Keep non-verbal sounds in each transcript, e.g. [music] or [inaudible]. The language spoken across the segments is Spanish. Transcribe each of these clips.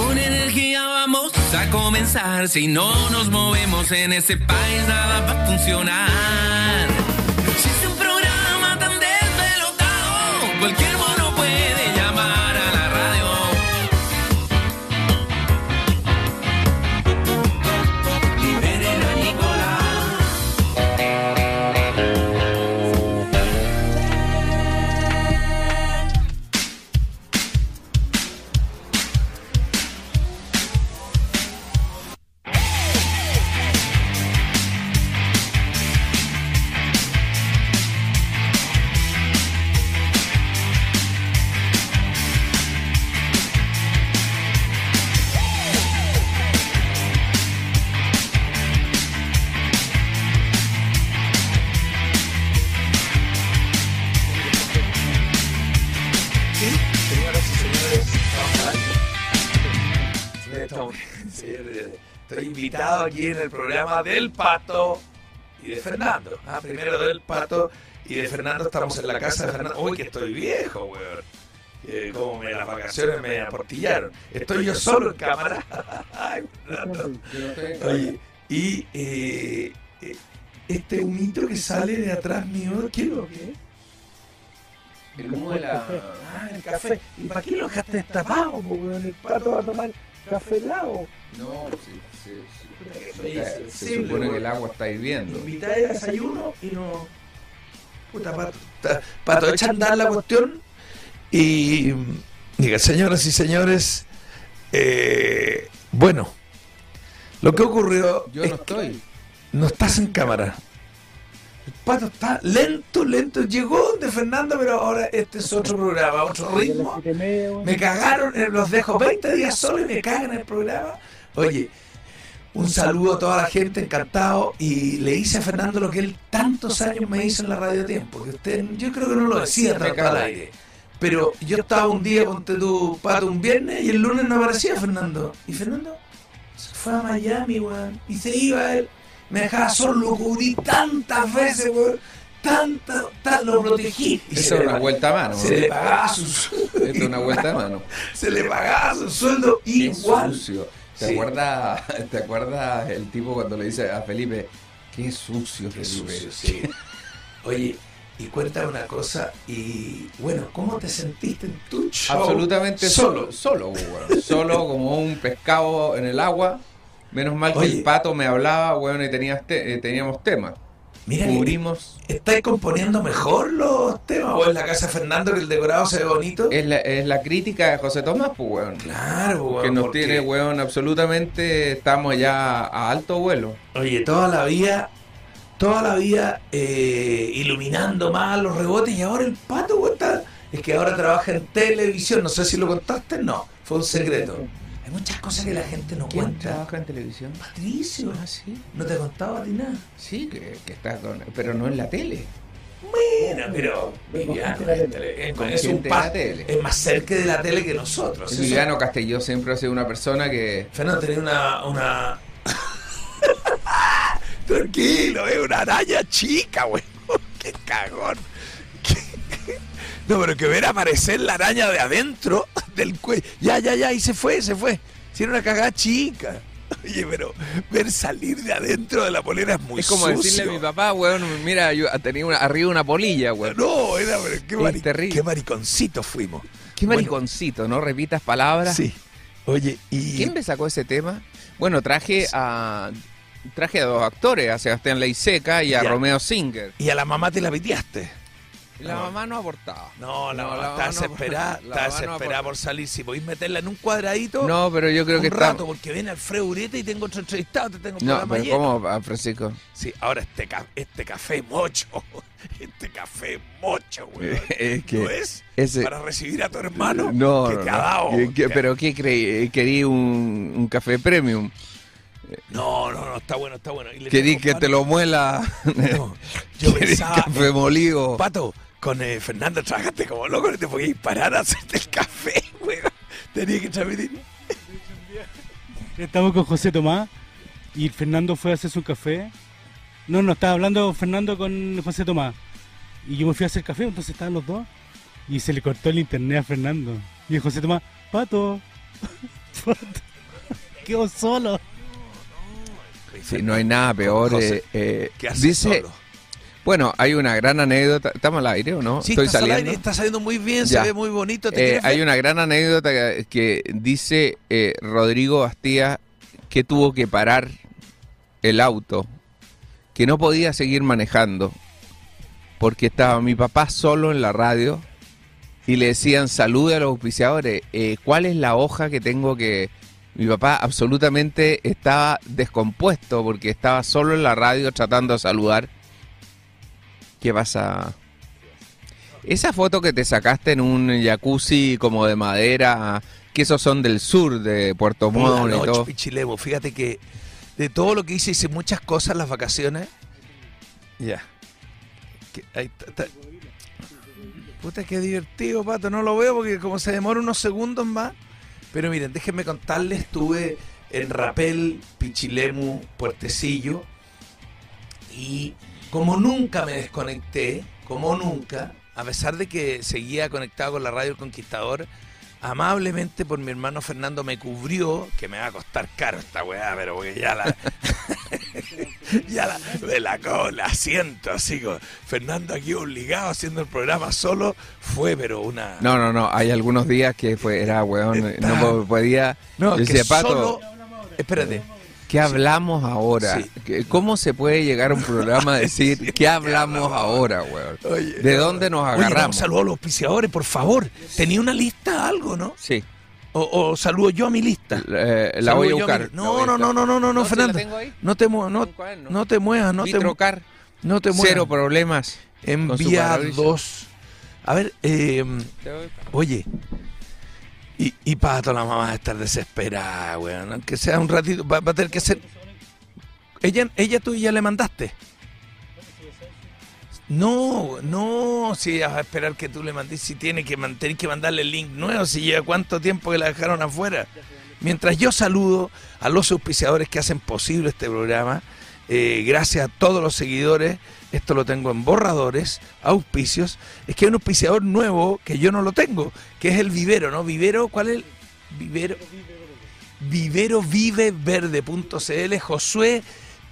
Con energía vamos a comenzar. Si no nos movemos en ese país, nada va a funcionar. Si es un programa tan desvelotado, cualquier aquí en el programa del Pato y de Fernando. Ah, primero del Pato y de Fernando. Estamos en la casa de Fernando. Uy, que estoy viejo, weón. Eh, como me, las vacaciones me aportillaron. Estoy yo solo en cámara. [laughs] Ay, Fernando. Oye, y eh, eh, este humito que sale de atrás mío, ¿qué es lo que es? El humo de la. Ah, el café. ¿Y para qué lo dejaste destapado? weón? El pato va a tomar café helado. No, sí, sí, sí. Se, supone que el agua está hirviendo. Invitáis a desayuno y no. Puta, pato. Pato, echa a andar la cuestión. Y. Diga, señoras y señores. eh, bueno. Lo que ocurrió. Yo es no que estoy. No estás en cámara. El pato está lento, lento. Llegó de Fernando, pero ahora este es otro programa, otro ritmo. Me cagaron, eh, los dejo 20 días solo y me cagan el programa. Oye, un saludo a toda la gente, encantado. Y le hice a Fernando lo que él tantos años me hizo en la radio tiempo. Que usted, yo creo que no lo decía tanto cago. al aire. Pero yo estaba un día, ponte tu pato un viernes y el lunes no aparecía Fernando. Y Fernando se fue a Miami, weón. Y se iba él. Me dejaba solo, lo cubrí tantas veces, weón. Tantas, tan, lo protegí. Y Esa una vuelta a mano. Se ¿no? le pagaba su Esta es una vuelta a mano. [laughs] se le pagaba su sueldo Qué igual. sucio. ¿Te Sí. acuerdas, [laughs] ¿Te acuerdas el tipo cuando le dice a Felipe, qué sucio, Qué Felipe? sucio, sí. Oye, y cuéntame una cosa, y bueno, ¿cómo te sentiste en tu show? Absolutamente solo. solo. Solo, [laughs] como un pescado en el agua. Menos mal que Oye. el pato me hablaba, weón, y tenías te- eh, teníamos temas. Mira, Cubrimos. ¿estáis componiendo mejor los temas? ¿O en la casa de Fernando que el decorado se ve bonito? Es la, es la crítica de José Tomás, pues, weón. Claro, weón, que nos porque, tiene, weón, absolutamente. Estamos ya a alto vuelo. Oye, toda la vida, toda la vida eh, iluminando más los rebotes y ahora el pato, weón, está- Es que ahora trabaja en televisión, no sé si lo contaste, no, fue un secreto. Hay muchas cosas que la gente no ¿Quién cuenta. trabaja en televisión? Patricio, Ah, sí. no te contaba a ti nada. Sí, que, que está con. Pero no en la tele. Bueno, pero Viviano es, un pa- es más cerca de la tele que nosotros. Emiliano Castelló siempre ha sido una persona que. Fernando tenía una, una... [laughs] Tranquilo, es una araña chica, güey. [laughs] Qué cagón. No, pero que ver aparecer la araña de adentro del cuello. Ya, ya, ya, y se fue, se fue. Si era una cagada chica. Oye, pero ver salir de adentro de la polera es muy es como sucio. decirle a mi papá, weón, mira, yo tenía una- arriba una polilla, weón. No, era, pero qué, mari- qué mariconcitos fuimos. Qué Bueno, mariconcito, ¿no? Repitas palabras. Sí. Oye, y... ¿Quién me sacó ese tema? Bueno, traje a traje a dos actores, a Sebastián Leiseca y a Ya. Romeo Singer. Y a la mamá te la piteaste. La No. mamá no abortaba. No, la No, mamá está no- desesperada, está desesperada por salir. Si podéis meterla en un cuadradito, No, pero yo creo un que rato, porque viene Alfredo Ureta y tengo otro entrevistado, te tengo No, pero lleno. ¿cómo, ah, Francisco? Sí, ahora este, ca- este café mocho, [laughs] este café mocho, [laughs] güey. Es que ¿No es? ese- Para recibir a tu hermano No, que no, te ha dado. ¿Qué- qué- te- ¿Pero qué creí? ¿Querí un, un café premium? No, no, no, está bueno, está bueno. Y le ¿Querí tengo que te lo muela? No, yo [laughs] ¿Querí pensaba, café molido? Pato, con eh, Fernando trabajaste como loco, no te podías parar a hacerte el café, [laughs] güey. Tenía que transmitir. Estamos con José Tomás y Fernando fue a hacer su café. No, no, estaba hablando Fernando con José Tomás. Y yo me fui a hacer café, entonces estaban los dos. Y se le cortó el internet a Fernando. Y el José Tomás, pato. [laughs] foto. Quedó solo. Sí, no hay nada peor. José, eh, eh, ¿Qué hace dice, solo? Bueno, hay una gran anécdota. ¿Estamos al aire o no? Sí, Estoy estás al saliendo. aire, está saliendo muy bien, Ya. se ve muy bonito. ¿Te Eh, hay una gran anécdota que, que dice eh, Rodrigo Bastía que tuvo que parar el auto, que no podía seguir manejando, porque estaba mi papá solo en la radio y le decían salude a los auspiciadores, eh, ¿cuál es la hoja que tengo que...? Mi papá absolutamente estaba descompuesto porque estaba solo en la radio tratando de saludar. ¿Qué pasa? Esa foto que te sacaste en un jacuzzi como de madera, que esos son del sur de Puerto Montt y todo. Pichilemu. Fíjate que de todo lo que hice, hice muchas cosas en las vacaciones. Ya. Puta, qué divertido, pato. No lo veo porque como se demora unos segundos más. Pero miren, déjenme contarles, estuve en Rapel, Pichilemu, Puertecillo. Y como nunca me desconecté, como nunca, a pesar de que seguía conectado con la radio El Conquistador, amablemente por mi hermano Fernando me cubrió, que me va a costar caro esta weá, pero porque ya la. [laughs] ya la. Me la, co- la siento así. como, Fernando aquí obligado haciendo el programa solo, fue, pero una. No, no, no, hay algunos días que fue, era weón, Está- no po- podía... No, yo que decía, Pato, solo. Espérate. ¿Qué hablamos ahora? Sí. ¿Qué- ¿Cómo se puede llegar a un programa a decir, [laughs] ¿qué hablamos ahora, weón? Oye, ¿De no. dónde nos Oye, no, agarramos? saludo a los auspiciadores, por favor. Tenía una lista, algo, ¿no? Sí, O, o saludo yo a mi lista. eh, la Saludo voy a mi- buscar. No, no, no, no, no, no, no, ¿sí la Fernando. tengo ahí? No te muevas, no, te muevas, no te, no muevas. cero problemas. Enviados. A ver, eh, oye. Y, y Pato, la mamá va estar desesperada, weón. Aunque sea un ratito, va, va a tener que ser. Ella, ella tú ya le mandaste. No, no, si vas a esperar que tú le mandes, si tiene que man- tenés que mandarle el link nuevo, si lleva cuánto tiempo que la dejaron afuera. Mientras yo saludo a los auspiciadores que hacen posible este programa, eh, gracias a todos los seguidores, esto lo tengo en borradores, auspicios, es que hay un auspiciador nuevo que yo no lo tengo, que es el vivero, ¿no? Vivero, ¿cuál es el vivero? viveroviveverde.cl, Josué,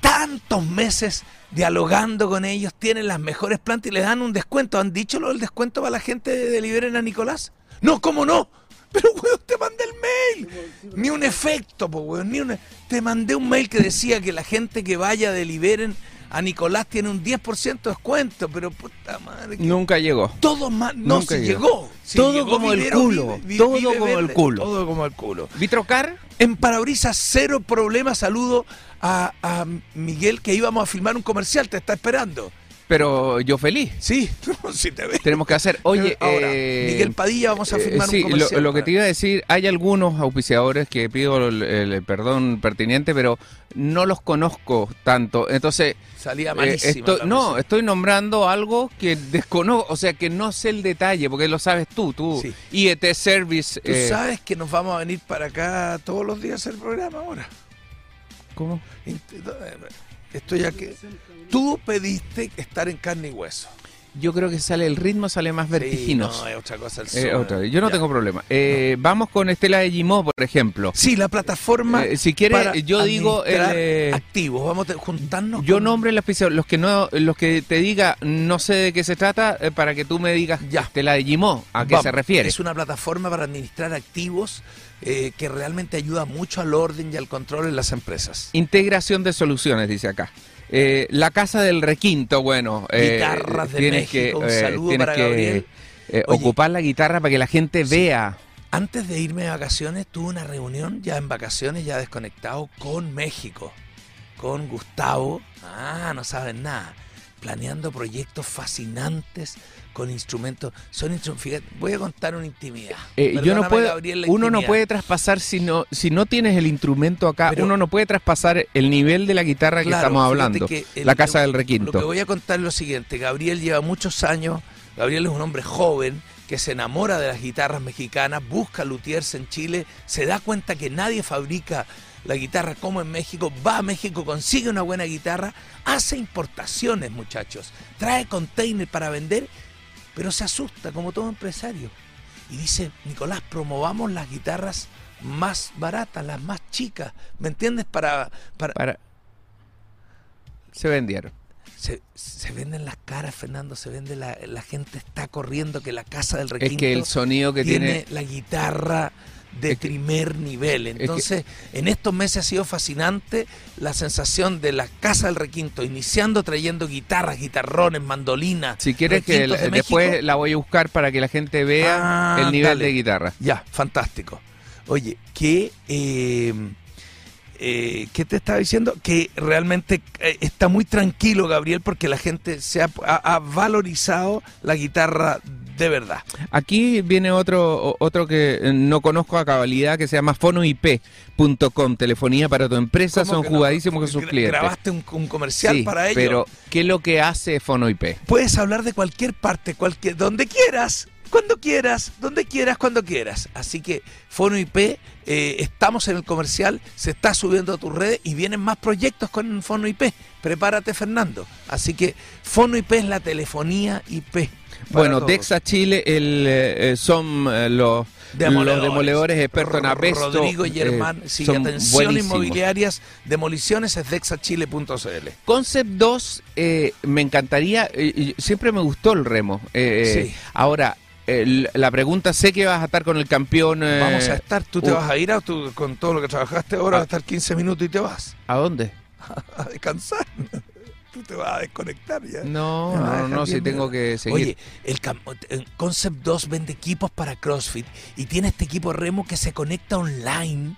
tantos meses dialogando con ellos, tienen las mejores plantas y les dan un descuento. ¿Han dicho lo del descuento para la gente de Deliberen a Nicolás? No, ¿cómo no? [laughs] Pero, weón, te mandé el mail. Ni un efecto, po, weón, ni un... Te mandé un mail que decía que la gente que vaya a Deliberen a Nicolás tiene un 10% de descuento, pero puta madre. que- Nunca llegó. Todo más, no, Nunca si llegó. Todo llegó como el culo, Vive- todo Vive como el culo. Todo como el culo. Vitrocar, En parabrisas, cero problema. Saludo a, a Miguel que íbamos a filmar un comercial. Te está esperando. Pero yo feliz. Sí, [laughs] si te ves. Tenemos que hacer, oye, Ahora, eh, Miguel Padilla, vamos a eh, filmar sí, un lo, comercial. lo que te iba a decir, hay algunos auspiciadores que pido el, el perdón pertinente, pero no los conozco tanto. Entonces, Salía eh, malísima. estoy- la no, estoy nombrando algo que desconozco, o sea, que no sé el detalle, porque lo sabes tú, tú. Sí. IET Service. Tú eh, sabes que nos vamos a venir para acá todos los días a hacer el programa ahora. ¿Cómo? Estoy aquí. Tú pediste estar en carne y hueso. Yo creo que sale el ritmo, sale más vertiginoso. Sí, no, es otra cosa. El Eh, otra. Yo no Ya. tengo problema. Eh, Vamos con Estela de Gimó, por ejemplo. Sí, la plataforma. Eh, si quiere, para yo digo, eh, activos. Vamos a juntarnos. Yo con- nombre. Los que no, los que te diga no sé de qué se trata, eh, para que tú me digas Ya. Estela de Gimó, ¿a qué Vamos, se refiere? Es una plataforma para administrar activos eh, que realmente ayuda mucho al orden y al control en las empresas. Integración de soluciones, dice acá. Eh, la casa del requinto, bueno, eh, Guitarras de tienes México, que, un eh, saludo tienes para que, Gabriel. eh, Oye. ocupar la guitarra para que la gente Sí. vea. Antes de irme de vacaciones, tuve una reunión ya en vacaciones, ya desconectado con México, con Gustavo. Ah, no saben nada. Planeando proyectos fascinantes con instrumentos. Son instrumentos. Fíjate, voy a contar una intimidad. Eh, yo no puedo, Gabriel, uno no puede traspasar si no, si no tienes el instrumento acá, Pero- uno no puede traspasar el nivel de la guitarra que estamos hablando. que el- la casa del Lo que requinto. voy a contar es lo siguiente. Gabriel lleva muchos años. Gabriel es un hombre joven que se enamora de las guitarras mexicanas, busca luthiers en Chile, se da cuenta que nadie fabrica la guitarra como en México, va a México, consigue una buena guitarra, hace importaciones, muchachos, trae container para vender, pero se asusta como todo empresario. Y dice, Nicolás, promovamos las guitarras más baratas, las más chicas, ¿me entiendes? Para, para, Para... Se vendieron. se, se venden las caras, Fernando, se vende la, la gente está corriendo que la casa del Es requinto que el sonido que tiene, tiene... la guitarra de Es que- primer nivel. que- Entonces, en estos meses ha sido fascinante la sensación de la casa del requinto, iniciando trayendo guitarras, guitarrones, mandolinas. Si quieres que de después la voy a buscar para que la gente vea Ah, el nivel dale. de guitarra. Ya, fantástico. Oye, que... eh, eh, ¿Qué te estaba diciendo? Que realmente eh, está muy tranquilo, Gabriel, porque la gente se ha, ha- ha valorizado la guitarra de verdad. Aquí viene otro otro que eh, no conozco a cabalidad que se llama fonoip.com, telefonía para tu empresa, ¿Cómo son que no? jugadísimos con sus Gra- clientes. Grabaste un, un comercial Sí, para ello. pero ¿qué es lo que hace Fonoip? Puedes hablar de cualquier parte, cualquier, donde quieras, cuando quieras, donde quieras, cuando quieras. Así que Fono IP, eh, estamos en el comercial, se está subiendo a tus redes y vienen más proyectos con Fono IP. Prepárate, Fernando. Así que Fono IP es la telefonía IP. Bueno, todos. Dexa Chile el, eh, eh, son eh, los Demoledores. los demoledores expertos en apesto. Rodrigo eh, Germán, son atención inmobiliarias, demoliciones es dexachile.cl. Concept 2, eh, me encantaría, eh, siempre me gustó el remo. eh, Sí. Ahora, la pregunta, sé que vas a estar con el campeón. eh, Vamos a estar, tú te uh, vas a ir a tu- con todo lo que trabajaste ahora, Ah. vas a estar 15 minutos y te vas ¿A dónde? [laughs] a descansar. Tú te vas a desconectar ya. No, no, no, si tengo que seguir. Oye, el el Concept 2 vende equipos para CrossFit y tiene este equipo remo que se conecta online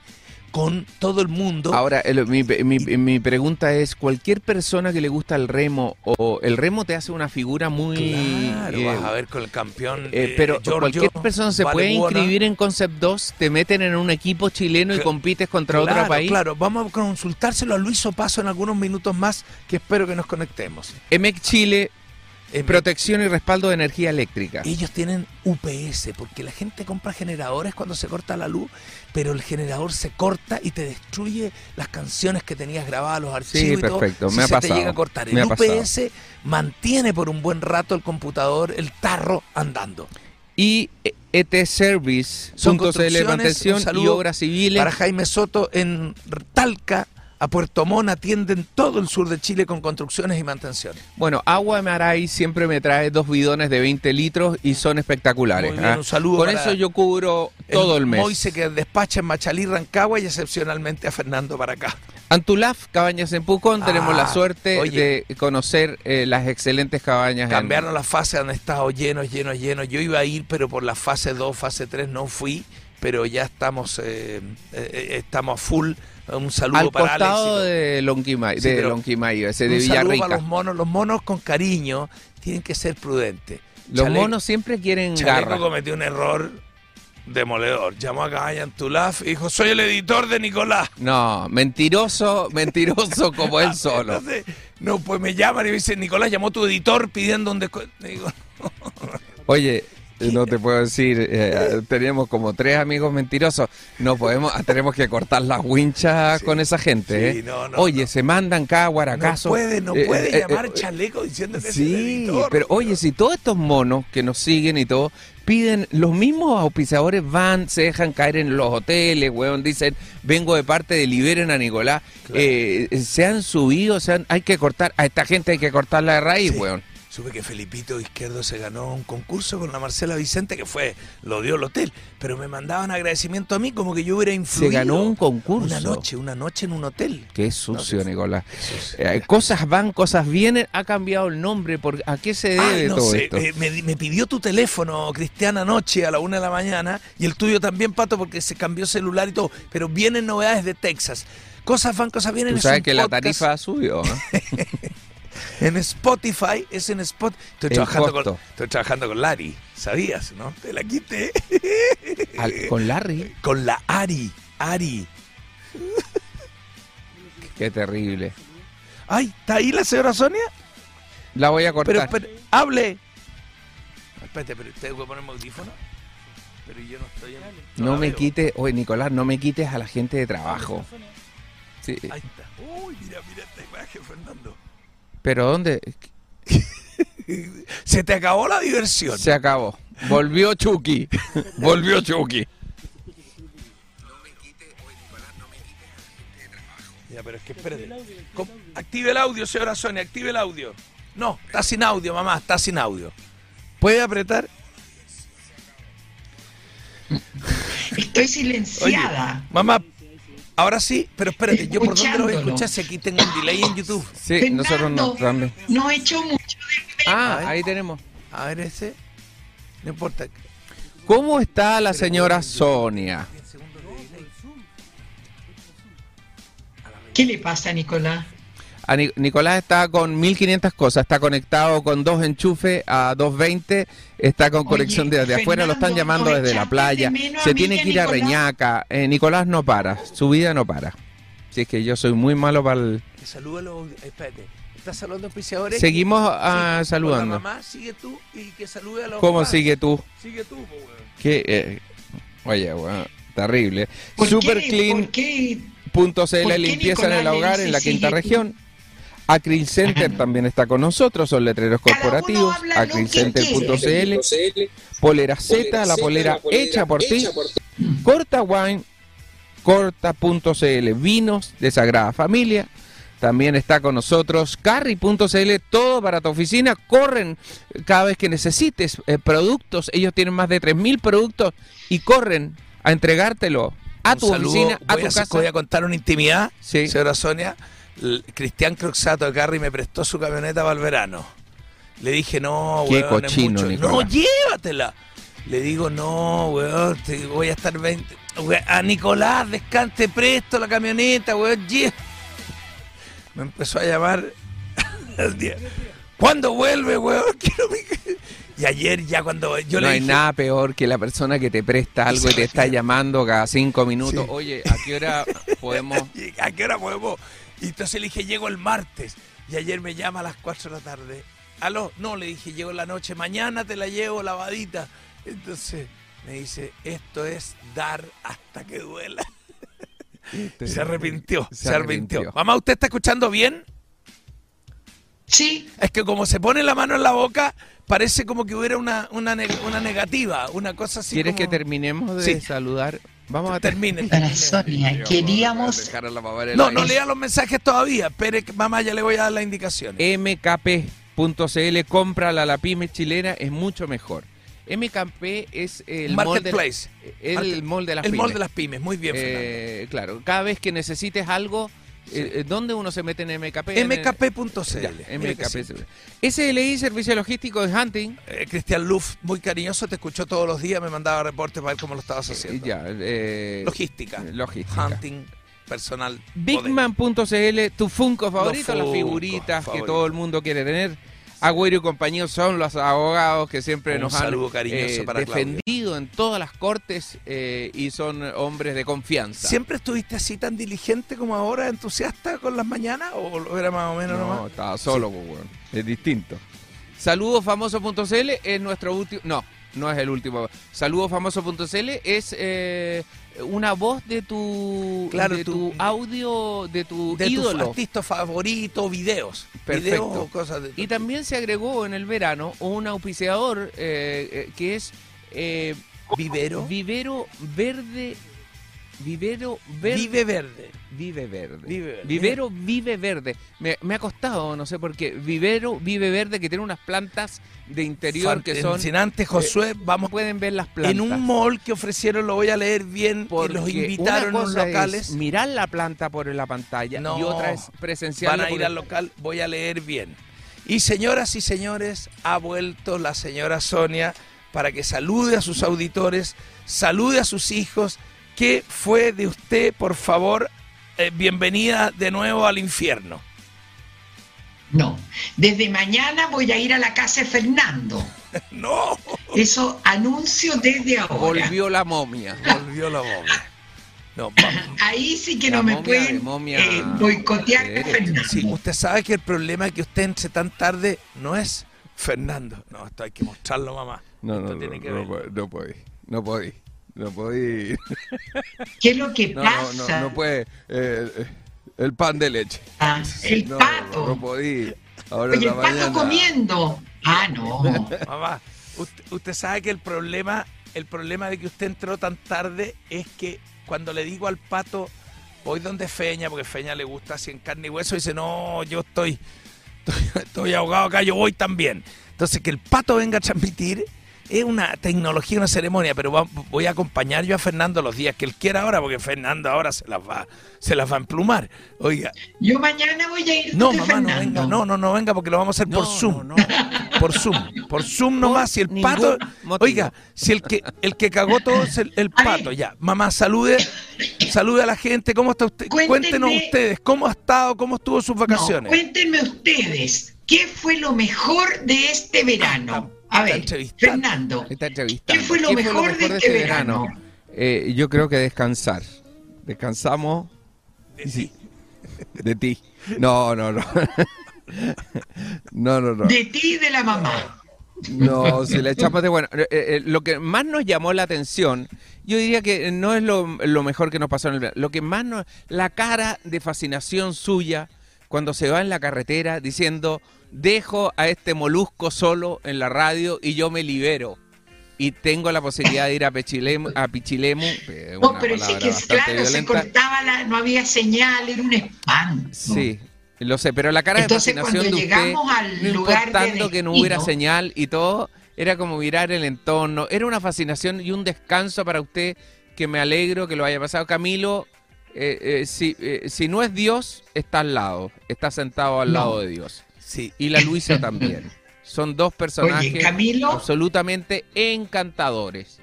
con todo el mundo. Ahora, el- mi, mi- mi pregunta es, cualquier persona que le gusta el remo, o el remo te hace una figura muy... claro, eh, vas a ver con el campeón. eh, eh, pero Giorgio cualquier persona se puede inscribir en Concept 2, te meten en un equipo chileno y compites contra Claro, otro país. Claro, vamos a consultárselo a Luis Opaso en algunos minutos más, que espero que nos conectemos. EMEC Chile, protección y respaldo de energía eléctrica. Ellos tienen UPS, porque la gente compra generadores cuando se corta la luz, pero el generador se corta y te destruye las canciones que tenías grabadas, los archivos Sí, y todo. perfecto, si me ha se pasado, te llega a cortar. El. UPS mantiene por un buen rato el computador, el tarro andando. Y ET Service, Son puntos de construcciones, mantención y obras civiles. Para Jaime Soto en Talca, a Puerto Montt atienden todo el sur de Chile con construcciones y mantenciones. Bueno, Agua Maray siempre me trae dos bidones de 20 litros y son espectaculares. Muy bien, ¿ah? un saludo Con eso yo cubro todo el, mes. Moise que despacha en Machalí, Rancagua y excepcionalmente a Fernando para acá. Antulaf, Cabañas en Pucón, Ah, tenemos la suerte oye. de conocer eh, las excelentes cabañas. en- Cambiaron las fases, han estado llenos, llenos, llenos. Yo iba a ir, pero por la fase 2, fase 3 no fui, pero ya estamos eh, eh, estamos a full. Un saludo al para costado Alex. y de Lonquimay, Sí, de pero- Lonquimay, ese de un saludo para Villarrica. los monos. Los monos con cariño tienen que ser prudentes. Los Chaleco- monos siempre quieren Chaleco garra. cometió un error demoledor. Llamó a Cabaña Antulaf y dijo, soy el editor de Nicolás. No, mentiroso, mentiroso como él [laughs] solo. Entonces, no, pues me llaman y me dicen, Nicolás, llamó tu editor pidiendo un descuento. [laughs] Digo, Oye, no te puedo decir, eh, [laughs] tenemos como tres amigos mentirosos. No podemos, ah, tenemos que cortar las winchas Sí, con esa gente. sí, ¿eh? no, no, oye, no. se mandan cada no guaracazo. puede, no Eh, puede eh, llamar chaleco diciendo que es el Sí, editor. pero oye, si todos estos monos que nos siguen y todo, piden, los mismos auspiciadores van, se dejan caer en los hoteles, weón, dicen, vengo de parte de Liberen a Nicolás, Claro. se han subido, se han- hay que cortar, a esta gente hay que cortarla de raíz, Sí. weón. Supe que Felipito Izquierdo se ganó un concurso con la Marcela Vicente, que fue, lo dio el hotel, pero me mandaban agradecimiento a mí como que yo hubiera Se influido. ganó un concurso. Una noche, una noche en un hotel. Qué sucio, No. Nicolás. Es- Eh, cosas van, cosas vienen, ha cambiado el nombre, por, ¿a qué se debe Ay, no todo sé, esto? eh, me, me pidió tu teléfono, Cristian, anoche a la una de la mañana, y el tuyo también, Pato, porque se cambió celular y todo, pero vienen novedades de Texas. Cosas van, cosas vienen. Tú es sabes un que la tarifa subió, ¿no? [laughs] En Spotify, es en Spot. Estoy trabajando, con, estoy trabajando con Lari, ¿sabías, no? Te la quité. Al- con Larry, Con la Ari, Ari. qué terrible. Ay, ¿está ahí la señora Sonia? La voy a Pero, cortar. espere, hable. Espérate, pero ¿usted puede ponerme audífono? Pero yo no estoy en... no la me quites, oye Nicolás, no me quites a la gente de trabajo. Sí, Ahí está. Uy, mira, mira esta imagen, Fernando. Pero ¿dónde? [laughs] Se te acabó la diversión. Se acabó. Volvió Chucky. Volvió Chucky. Ya, pero es que espérate. Active el audio, señora Sonia, active el audio. No, está sin audio, mamá, está sin audio. ¿Puede apretar? Estoy silenciada. Mamá, ahora sí, pero espérate, ¿yo por dónde lo voy a escuchar si aquí tengo un delay en YouTube? Sí, Fernando, nosotros no también. no he hecho mucho. Ah, Ay. ahí tenemos. A ver ese. No importa. ¿Cómo está la señora Sonia? ¿Qué le pasa, Nicolás? A Ni- Nicolás está con 1500 cosas, está conectado con dos enchufes a 220, está con Oye, conexión desde afuera, lo están Fernando, llamando ¿no desde la playa, se tiene que ir a Nicolás? Reñaca, Eh, Nicolás no para, su vida no para. Si es que yo soy muy malo para el... Los. Espérate. ¿Estás saludando a auspiciadores? Seguimos Sí, saludando. mamá, sigue tú y que salude a los. ¿Cómo sigue tú? Sigue tú, po, weón. Que, eh, oye, weón, terrible. ¿Por Super qué? clean. ¿Por qué? Punto ¿Por CL qué limpieza en el hogar en la quinta tú? Región. Acryl Center también está con nosotros, son letreros corporativos. Acrylcenter.cl. Polera Z, la polera hecha por ti. Corta Wine, corta.cl. Vinos de Sagrada Familia. También está con nosotros Carry.cl, todo para tu oficina. Corren cada vez que necesites eh, productos. Ellos tienen más de 3.000 productos y corren a entregártelo a Un tu saludo. oficina, a voy tu hacer- casa. Voy a contar una intimidad, Sí. señora Sonia. Cristian Croxato de Carry me prestó su camioneta para el verano. Le dije, no, Qué weón, es cochino, mucho. Nicolás. No, llévatela. Le digo, no, weón, te voy a estar 20. we- A Nicolás, descante presto la camioneta, weón, Me empezó a llamar [laughs] al día. ¿Cuándo vuelve, weón? [laughs] Quiero mi- Y ayer ya cuando yo no le hay dije, nada peor que la persona que te presta algo y te está llamando cada cinco minutos. Sí. Oye, ¿a qué hora [laughs] podemos? ¿Y ¿A qué hora podemos? Y entonces le dije, llego el martes. Y ayer me llama a las 4 de la tarde. ¿Aló? No, le dije, llego en la noche. Mañana te la llevo lavadita. Entonces me dice, esto es dar hasta que duela. Se arrepintió, se, Se arrepintió. arrepintió. Mamá, ¿usted está escuchando bien? Sí, Es que como se pone la mano en la boca, parece como que hubiera una, una, neg- una negativa, una cosa así ¿Quieres como- que terminemos de Sí. saludar? Vamos a para termine. Sonia, queríamos el No, no lea los mensajes todavía. Espere, mamá, ya le voy a dar la indicación. mkp.cl, compra la, la pyme chilena, es mucho mejor. MKP es el molde, Marketplace. el Market- molde de las el pymes. molde de las pymes, muy bien, Eh, claro, cada vez que necesites algo, eh, eh, ¿dónde uno se mete en MKP? MKP.cl. MKP. SLI, Servicio Logístico de Hunting. Eh, Cristian Luff, muy cariñoso, te escuchó todos los días, me mandaba reportes para ver cómo lo estabas haciendo. Ya, eh, Logística. logística. Hunting, personal. Bigman.cl, tu Funko favorito, las figuritas que todo el mundo quiere tener. Agüero y compañía son los abogados que siempre Un nos han eh, Claudio. defendido en todas las cortes eh, y son hombres de confianza. ¿Siempre estuviste así tan diligente como ahora, entusiasta con las mañanas? ¿O era más o menos No, nomás? estaba solo, pues. Es distinto. Saludosfamoso.cl es nuestro último. No, no es el último. Saludosfamoso.cl es eh, una voz de tu, Claro, de tu- tu audio, de tu De tu artista favorito, videos. Perfecto. Videos cosas de Y también se agregó en el verano un auspiciador eh, eh, que es eh, Vivero. Vivero Verde. Vivero Verde. Vive Verde. Vive Verde. Vive Verde. Vivero Vive Verde. Me, me ha costado, no sé por qué. Vivero Vive Verde que tiene unas plantas de interior que son... Sin antes, Josué, vamos pueden ver las plantas. en un mall que ofrecieron, lo voy a leer bien, y Porque los invitaron a cosa locales. es mirar la planta por la pantalla No, y otra es presencial. Van a ir al local, voy a leer bien. Y señoras y señores, ha vuelto la señora Sonia para que salude a sus auditores, salude a sus hijos. ¿Qué fue de usted, por favor? Eh, bienvenida de nuevo al infierno. no. Desde mañana voy a ir a la casa de Fernando. [laughs] No, Eso anuncio desde ahora. Volvió la momia. volvió la momia. No, Ahí sí que La no me momia pueden de momia eh, boicotear de a. Fernando. sí, usted sabe que el problema es que usted entre tan tarde no es Fernando. No, esto hay que mostrarlo, mamá. No, Esto no, tiene no, que no, ver. no puede, no puede, no puede, ¿Qué es lo que no, no, pasa? no, no puede, eh, el pan de leche. Ah, el No, pato. No podía. Ahora Oye, el pato mañana. comiendo. Ah, no. [laughs] Mamá, usted, usted sabe que el problema, el problema de que usted entró tan tarde es que cuando le digo al pato, voy donde Feña, porque Feña le gusta así en carne y hueso, y dice, no, yo estoy, [laughs] estoy, estoy ahogado acá, yo voy también. Entonces, que el pato venga a transmitir es una tecnología, una ceremonia, pero va- voy a acompañar yo a Fernando los días que él quiera ahora, porque Fernando ahora se las va, se las va a emplumar. Oiga, Yo mañana voy a ir no, mamá, no venga, no, no, no venga, porque lo vamos a hacer por Zoom. no, Por Zoom, por Zoom nomás, si el pato, motivo. oiga, si el que el que cagó todo es el, pato, ya. Mamá, salude, salude a la gente, ¿cómo está usted? Cuéntenme- Cuéntenos ustedes, ¿cómo ha estado, cómo estuvo sus No, vacaciones? cuéntenme ustedes, ¿qué fue lo mejor de este verano? A ver. Fernando, Está entrevistando. ¿Qué fue lo mejor de este verano? Eh, yo creo que descansar. Descansamos De ti. de ti. No, no, no. No, no, no. de ti y de la mamá. No, si le echamos de bueno. eh, eh, lo que más nos llamó la atención, yo diría que no es lo, lo mejor que nos pasó en el verano. Lo que más nos. La cara de fascinación suya cuando se va en la carretera diciendo: Dejo a este molusco solo en la radio y yo me libero. Y tengo la posibilidad de ir a Pichilemu. A Pichilemu No, pero sí palabra que claro, se violenta. cortaba la, no había señal, era un espanto. Sí, lo sé, pero la cara Entonces, de fascinación cuando de usted, llegamos al no lugar de importando que no hubiera señal y todo, era como mirar el entorno, era una fascinación y un descanso para usted que me alegro que lo haya pasado. Camilo, eh, eh, si, eh, si no es Dios, está al lado, está sentado al No. lado de Dios. Sí. Y la Luisa [laughs] también. Son dos personajes Oye, Camilo, absolutamente encantadores.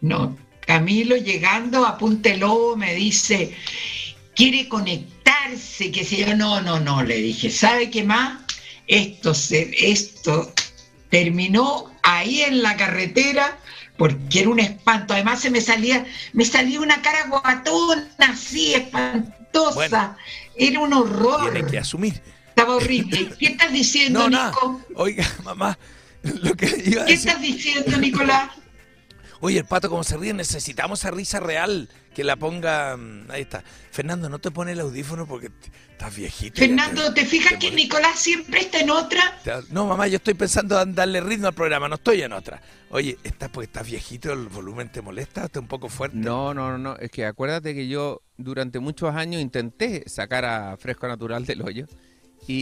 no, Camilo llegando a Punte Lobo me dice, quiere conectarse, que si yo, no, no, no, le dije, ¿sabe qué más? Esto, se, esto terminó ahí en la carretera porque era un espanto. Además se me salía, me salía una cara guatona, así, espantosa. Bueno. era un horror. Tiene que asumir. Estaba horrible. [laughs] ¿Qué estás diciendo, No. Nico? Oiga, mamá, lo que iba a ¿Qué decir. estás diciendo, Nicolás? Oye, el pato, como se ríe, necesitamos esa risa real. Que la ponga. mm, Ahí está. Fernando, no te pone el audífono porque estás viejito. Fernando, ¿te fijas que. Nicolás siempre está en otra? No, mamá, yo estoy pensando en darle ritmo al programa, no estoy en otra. Oye, ¿estás porque estás viejito, el volumen te molesta? ¿Está un poco fuerte? No, no, no, no, es que acuérdate que yo durante muchos años intenté sacar a Fresco Natural del hoyo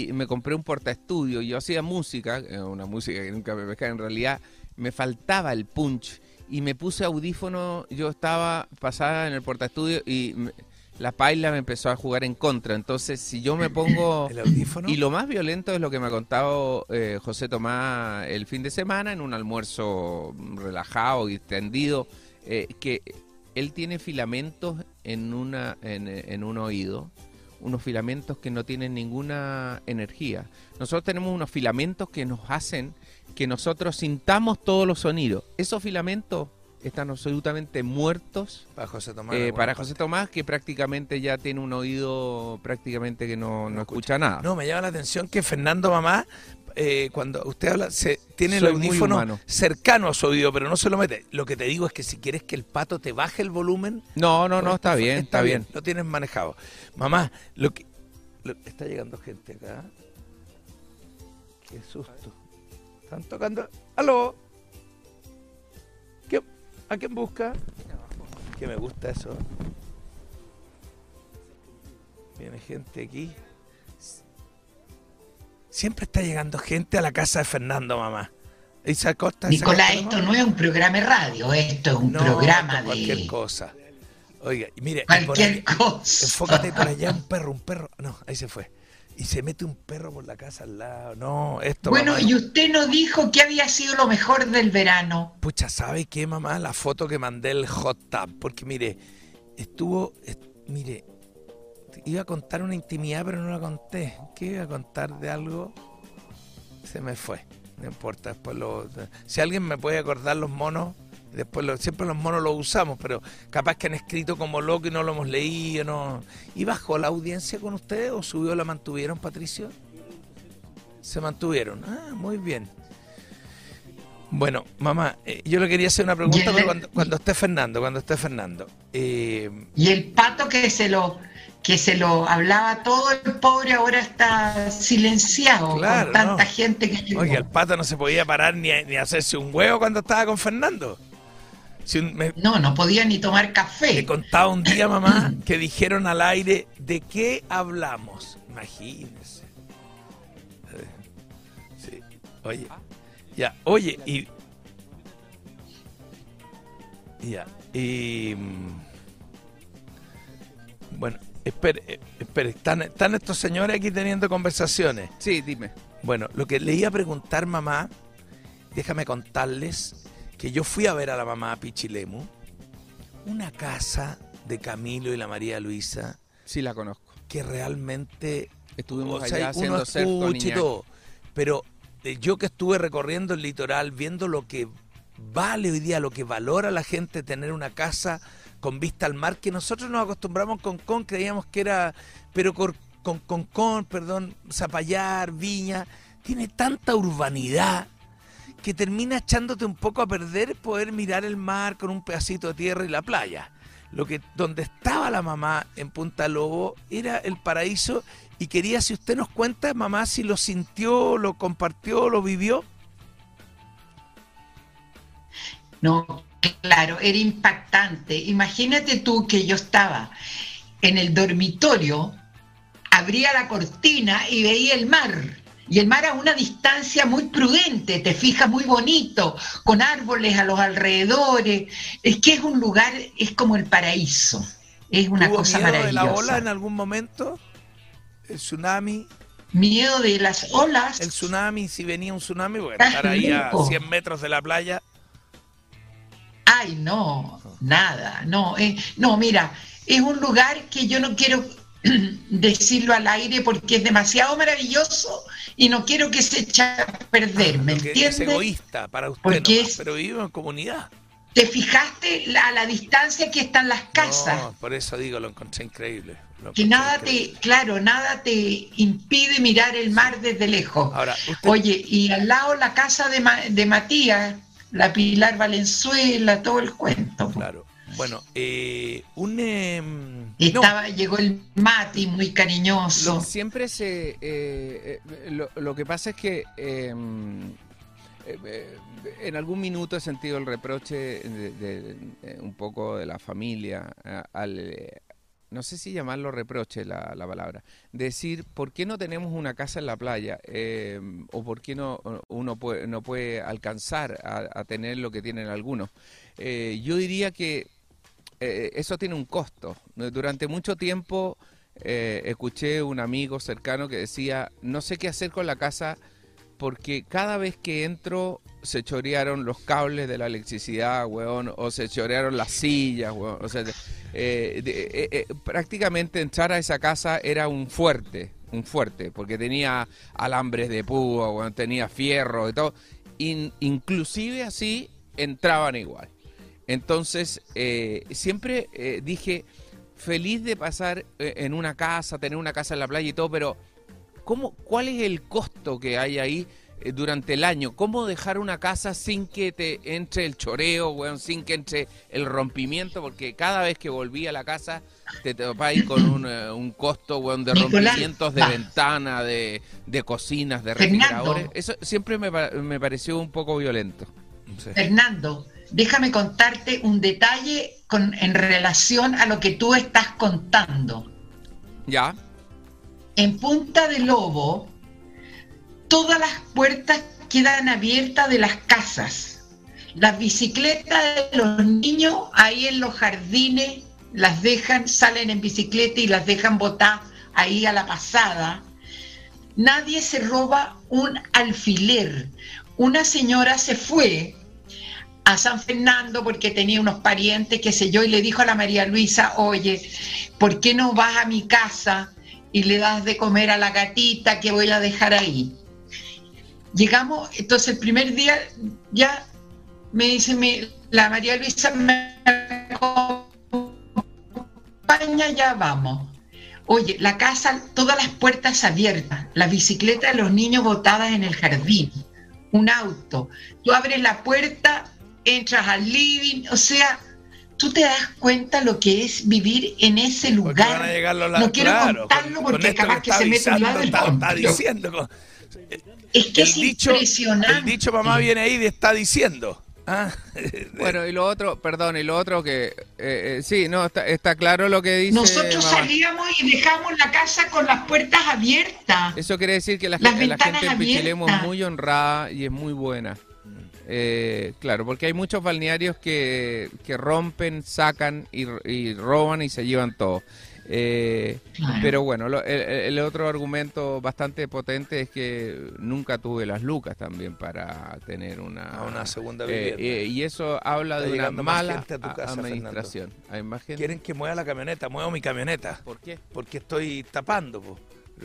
y me compré un portaestudio. Yo hacía música, eh, una música que nunca me pescaba, en realidad me faltaba el punch y me puse audífono. Yo estaba pasada en el portaestudio y me- la paila me empezó a jugar en contra. Entonces, si yo me pongo. [clears throat] ¿El audífono? Y lo más violento es lo que me ha contado eh, José Tomás el fin de semana en un almuerzo relajado y extendido, eh, que él tiene filamentos en, una, en, en un oído, unos filamentos que no tienen ninguna energía. Nosotros tenemos unos filamentos que nos hacen que nosotros sintamos todos los sonidos. Esos filamentos están absolutamente muertos Para José Tomás. eh, para. José Tomás, que prácticamente ya tiene un oído prácticamente que no, no escucha nada. No, me llama la atención que Fernando, mamá, eh, cuando usted habla, se, tiene el Soy audífono cercano a su oído, pero no se lo mete. Lo que te digo es que si quieres que el pato te baje el volumen. No, no, no, está bien, está bien. Lo tienes manejado. Mamá, lo que. lo- está llegando gente acá. Qué susto. Están tocando. ¡Aló! ¿Qué- ¿A quién busca? Que me gusta eso. Viene gente aquí. Siempre está llegando gente a la casa de Fernando, mamá. Isa Costa. ¿esa Nicolás, Costa, esto no es un programa de radio, esto es un No, programa cualquier de cosa. Oiga, y mire, y por cualquier cosa. enfócate por allá, un [laughs] perro, un perro. No, ahí se fue. Y se mete un perro por la casa al lado. No, esto. Bueno, mamá. y usted nos dijo que había sido lo mejor del verano. Pucha, ¿sabe qué, mamá? La foto que mandé el hot tub. Porque mire, estuvo. est- mire, iba a contar una intimidad, pero no la conté. ¿Qué iba a contar de algo? Se me fue. No importa, después lo. Si alguien me puede acordar los monos, después lo- siempre los monos los usamos, pero capaz que han escrito como loco y no lo hemos leído, no. ¿Y bajó la audiencia con ustedes o subió la mantuvieron, Patricio? Se mantuvieron. Ah, muy bien. Bueno, mamá, eh, yo le quería hacer una pregunta, el- pero cuando, cuando esté Fernando, cuando esté Fernando. Eh, Y el pato que se lo que se lo hablaba todo el pobre ahora está silenciado Claro, con tanta no. gente que llegó. oiga, el pato no se podía parar ni, ni hacerse un huevo cuando estaba con Fernando. Si un- me, No, no podía ni tomar café. contaba un día, mamá, [clears throat] que dijeron al aire de qué hablamos. Imagínense. Sí. Oye, ya, oye, y. Ya, y. mm, Bueno, espere, eh, espere, están, están estos señores aquí teniendo conversaciones. Sí, dime. Bueno, lo que le iba a preguntar, mamá, déjame contarles que yo fui a ver a la mamá Pichilemu, una casa de Camilo y la María Luisa, Sí, la conozco. que realmente Estuvimos o allá sea, haciendo uno surf todo, pero eh, yo que estuve recorriendo el litoral, viendo lo que vale hoy día, lo que valora la gente tener una casa con vista al mar, que nosotros nos acostumbramos con con, creíamos que era, pero con con, con, con, perdón, Zapallar, Viña, tiene tanta urbanidad que termina echándote un poco a perder poder mirar el mar con un pedacito de tierra y la playa. Lo que donde estaba la mamá en Punta Lobo era el paraíso y quería si usted nos cuenta, mamá, si lo sintió, lo compartió, lo vivió. No, claro, era impactante. Imagínate tú que yo estaba en el dormitorio, abría la cortina y veía el mar. Y el mar a una distancia muy prudente, te fijas muy bonito, con árboles a los alrededores. Es que es un lugar, es como el paraíso. Es una ¿Tuvo cosa miedo de la ola maravillosa. en algún momento? El tsunami, Miedo de las olas. el tsunami, si venía un tsunami, bueno, estar ahí a loco. 100 metros de la playa. Ay, no, nada, no, eh, no, mira, es un lugar que yo no quiero [clears throat] decirlo al aire porque es demasiado maravilloso y no quiero que se eche a perder, ¿me Lo que es entiendes? egoísta para usted, Porque nomás, es- pero vivimos en comunidad. ¿Te fijaste la- a la distancia que están las casas? No, por eso digo, lo encontré increíble. lo que encontré nada increíble. te, claro, nada te impide mirar el mar desde lejos. Ahora, usted, Oye, y al lado la casa de, Ma- de Matías, la Pilar Valenzuela, todo el cuento. claro. Bueno, eh, un... em, no, Estaba, llegó el Mati, muy cariñoso. Lo- siempre se. eh, eh, lo, lo que pasa es que. eh, eh, eh, en algún minuto he sentido el reproche de, de- eh, un poco de la familia al. No sé si llamarlo reproche la, la palabra. Decir, ¿por qué no tenemos una casa en la playa? Eh, ¿O por qué no uno puede, no puede alcanzar a, tener lo que tienen algunos? Eh, yo diría que eh, eso tiene un costo. Durante mucho tiempo escuché un amigo cercano que decía, no sé qué hacer con la casa porque cada vez que entro se chorearon los cables de la electricidad, weón, o se chorearon las sillas, weón. O sea, eh, eh, eh, prácticamente entrar a esa casa era un fuerte, un fuerte, porque tenía alambres de púa, weón, tenía fierro y todo. In- inclusive así entraban igual. Entonces, eh, siempre dije, feliz de pasar en una casa, tener una casa en la playa y todo, pero ¿cómo, ¿cuál es el costo que hay ahí eh, durante el año? ¿Cómo dejar una casa sin que te entre el choreo, weón, sin que entre el rompimiento? Porque cada vez que volví a la casa te topáis con un, eh, un costo, weón, de Nicolás, rompimientos de ventana, de, de cocinas, de refrigeradores. Eso siempre me, me pareció un poco violento. sí. Fernando, déjame contarte un detalle con, en relación a lo que tú estás contando. ¿Ya? En Punta de Lobo, todas las puertas quedan abiertas de las casas. Las bicicletas de los niños ahí en los jardines las dejan, salen en bicicleta y las dejan botar ahí a la pasada. Nadie se roba un alfiler. Una señora se fue a San Fernando porque tenía unos parientes, qué sé yo, y le dijo a la María Luisa, oye, ¿por qué no vas a mi casa y le das de comer a la gatita que voy a dejar ahí? Llegamos, entonces el primer día ya me dice mi- la María Luisa, me acompaña, ya vamos. Oye, la casa, todas las puertas abiertas, la bicicleta de los niños botadas en el jardín, un auto. Tú abres la puerta, entras al living, o sea, tú te das cuenta lo que es vivir en ese Porque van a lugar. llegar los No quiero claro, contarlo con- porque con capaz que que se mete un ladrón. está, está diciendo. con- Es que el es dicho, impresionante. el dicho mamá viene ahí y está diciendo. Ah, [laughs] Bueno, y lo otro, perdón, y lo otro que, eh, eh, sí, no, está, está claro lo que dice. Nosotros mamá. salíamos y dejamos la casa con las puertas abiertas. Eso quiere decir que la, Las la gente en Pichilemu es muy honrada y es muy buena. Eh, claro, porque hay muchos balnearios que, que rompen, sacan y, y roban y se llevan todo. Eh, Claro. pero bueno, lo- el, el otro argumento bastante potente es que nunca tuve las lucas también para tener una, A una segunda eh, vivienda. eh, y eso habla Está de una mala gente a tu casa, administración. Hay más gente. quieren que mueva la camioneta, muevo mi camioneta. ¿Por qué? porque estoy tapando. po.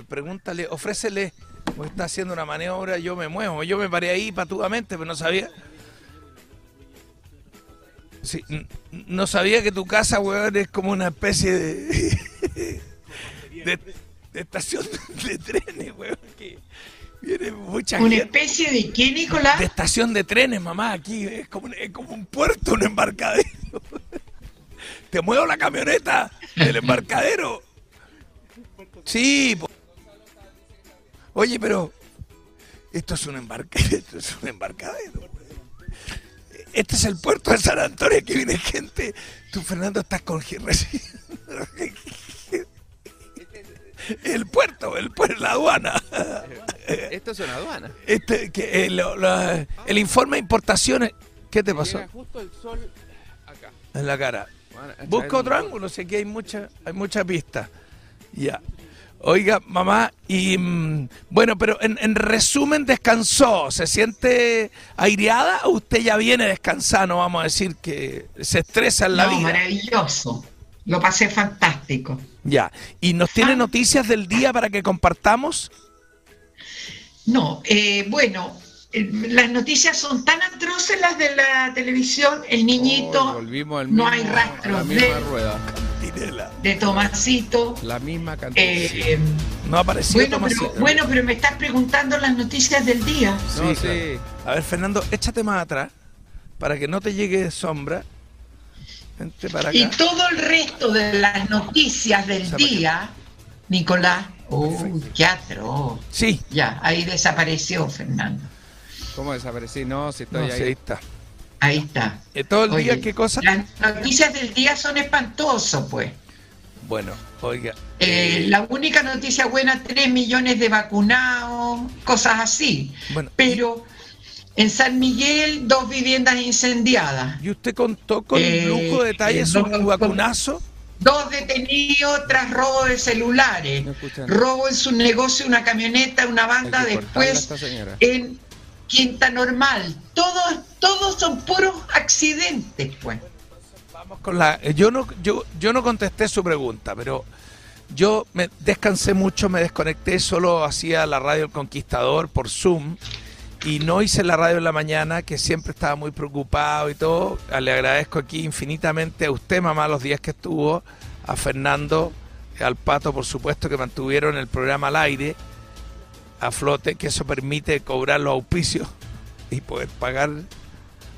Pregúntale, ofrécele, o está haciendo una maniobra, yo me muevo. Yo me paré ahí patudamente, pero no sabía. Sí, no sabía que tu casa, weón, es como una especie de. [laughs] de, de estación de trenes, weón. Que viene mucha ¿Una gente. especie de qué, Nicolás? De estación de trenes, mamá, aquí es como, es como un puerto, un embarcadero. [laughs] Te muevo la camioneta del embarcadero. Sí, po- oye, pero esto es un embarcadero, [laughs] esto es un embarcadero. Este es el puerto de San Antonio, que viene gente. Tú, Fernando, estás con [laughs] El puerto, el puerto, la aduana. Esto es una aduana. Este, que, eh, lo- lo- el informe de importaciones. ¿Qué te pasó? Justo el sol acá. En la cara. A Busca otro ángulo, sé que hay mucha, hay mucha pista. Ya. Oiga, mamá, y mm, bueno, pero en, en resumen, descansó. ¿Se siente aireada o usted ya viene descansando? Vamos a decir que se estresa en la no, vida. maravilloso. Lo pasé fantástico. Ya. ¿Y nos tiene Ah. noticias del día para que compartamos? No, eh, bueno, eh, las noticias son tan atroces las de la televisión. El niñito, Oh, volvimos al no mismo- hay rastros misma de, rueda. De Tomasito. La misma cantidad. Eh, No apareció bueno, pero, bueno, pero me estás preguntando las noticias del día. no, Sí, sí. claro. A ver, Fernando, échate más atrás para que no te llegue sombra. Vente para acá. Y todo el resto de las noticias del Esa día, Nicolás, uy, qué atroz. Sí. Ya, ahí desapareció Fernando. ¿Cómo desaparecí? No, si No, estoy sí, ahí. ahí está. Ahí está. Eh, todo el Oye, día, ¿qué cosa? Las noticias del día son espantosas, pues. Bueno, oiga. Eh, la única noticia buena, 3 millones de vacunados, cosas así. Bueno, Pero en San Miguel, dos viviendas incendiadas. ¿Y usted contó con Eh, lujo de detalles eh, su no, vacunazo? Dos detenidos tras robo de celulares. No. Robo en su negocio, una camioneta, una banda después en Quinta Normal. Todos, todos son puros accidentes, pues. Vamos con la. eh, Yo no, yo, yo no contesté su pregunta, pero yo me descansé mucho, me desconecté, solo hacía la radio El Conquistador por Zoom y no hice la radio en la mañana, que siempre estaba muy preocupado y todo. Ah, Le agradezco aquí infinitamente a usted, mamá, los días que estuvo, a Fernando, al Pato, por supuesto, que mantuvieron el programa al aire, a flote, que eso permite cobrar los auspicios y poder pagar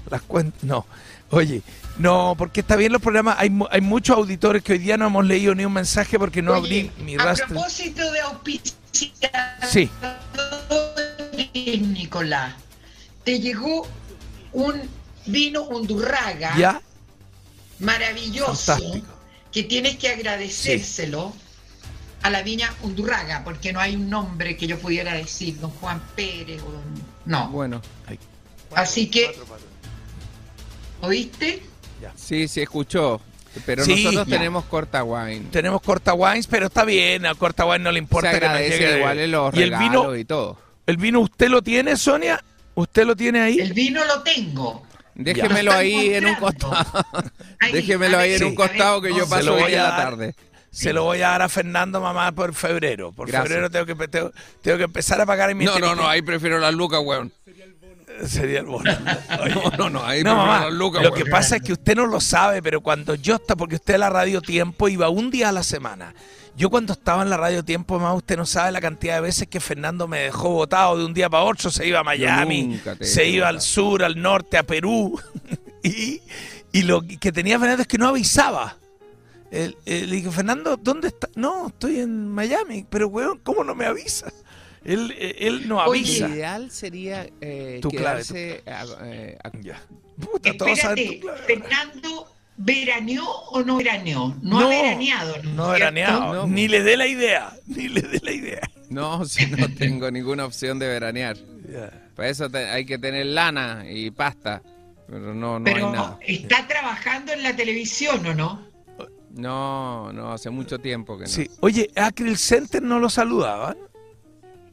las cuentas. No, oye, no, porque está bien los programas. Hay, hay muchos auditores que hoy día no hemos leído ni un mensaje porque no Oye, abrí mi a rastro. propósito de auspiciar. Sí. Nicolás, te llegó un vino Undurraga ¿Ya? maravilloso Fantástico. que tienes que agradecérselo a la viña Undurraga, porque no hay un nombre que yo pudiera decir, don Juan Pérez o don... No, Bueno, así que, ¿oíste? sí, sí escuchó. Pero Sí, nosotros ya. tenemos corta wine. Tenemos Corta Wines, pero está bien, a Corta Wines no le importa Se que nos agradece llegue. igual en los y el vino, y todo. el vino, ¿usted lo tiene, Sonia? ¿Usted lo tiene ahí? El vino lo tengo. Déjemelo Lo ahí en un costado. Ahí, Déjemelo ahí ver, en un sí, costado que yo paso lo hoy a la tarde. Se lo voy a dar a Fernando, mamá, por febrero. Por Gracias. febrero tengo que, tengo, tengo que empezar a pagar mi No, no, no, ahí prefiero las lucas, weón. Sería el bono. Oye. [laughs] No, no, no, ahí No, mamá, las lucas, lo weón. que pasa es que usted no lo sabe, pero cuando yo estaba, porque usted a la radio tiempo iba un día a la semana. Yo cuando estaba en la radio tiempo, mamá, usted no sabe la cantidad de veces que Fernando me dejó botado de un día para otro, se iba a Miami, se iba al sur, al norte, a Perú. [laughs] y, y lo que tenía Fernando es que no avisaba. Él- él- le dije, Fernando, ¿dónde está? No, estoy en Miami, pero weón, ¿cómo no me avisa? Él, él no Oye, avisa. Lo ideal sería eh, Tu clave, a- eh, a- Ya. Puta, todos saben Espérate, tu clave. Fernando, ¿veraneó o no veraneó? No, No, ha veraneado. No ¿cierto? veraneado. No. Ni le dé la idea. Ni le dé la idea. No, si no tengo ninguna opción de veranear. Ya. Para eso te- hay que tener lana y pasta. Pero no, no Pero hay nada. está trabajando en la televisión, ¿o no? No, no, hace mucho tiempo que no. Sí. Oye, Acryl Center no lo saludaban.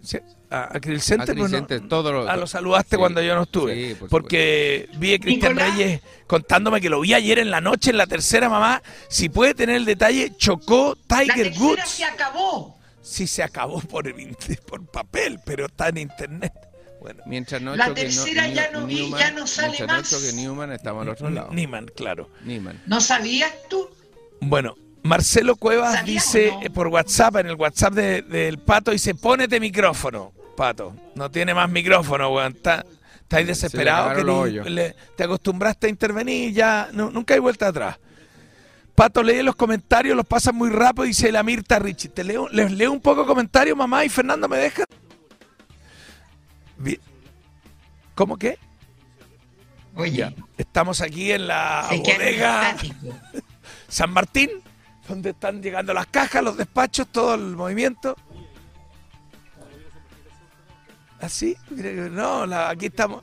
Sí, a Acryl Center, pues no- Center, todo lo- Ah, lo saludaste sí. cuando yo no estuve. Sí, por porque vi a Cristian. Reyes contándome que lo vi ayer en la noche en la tercera mamá. Si puede tener el detalle, chocó La Tiger tercera Woods. se acabó. Sí se acabó por, el [laughs] por papel, pero está en internet. Bueno, Mientras no La tercera ya no vi, Newman, ya no sale mientras más. no choque Newman, estamos al otro lado. Niman, claro. Newman. ¿No sabías tú? Bueno, Marcelo Cuevas ¿Sabías dice no? eh, por WhatsApp, en el WhatsApp de- del Pato, dice, ponete micrófono, Pato. No tiene más micrófono, weón. Está, estáis desesperado. que hoyos. le- te acostumbraste a intervenir ya, no- nunca hay vuelta atrás. Pato, lee los comentarios, los pasa muy rápido, dice la Mirta Richie. Te leo, les leo un poco comentarios, mamá, y Fernando me deja. ¿Cómo que? Oye, Ya. Estamos aquí en la bodega. San Martín, donde están llegando las cajas, los despachos, todo el movimiento. Así, que- no, la- aquí estamos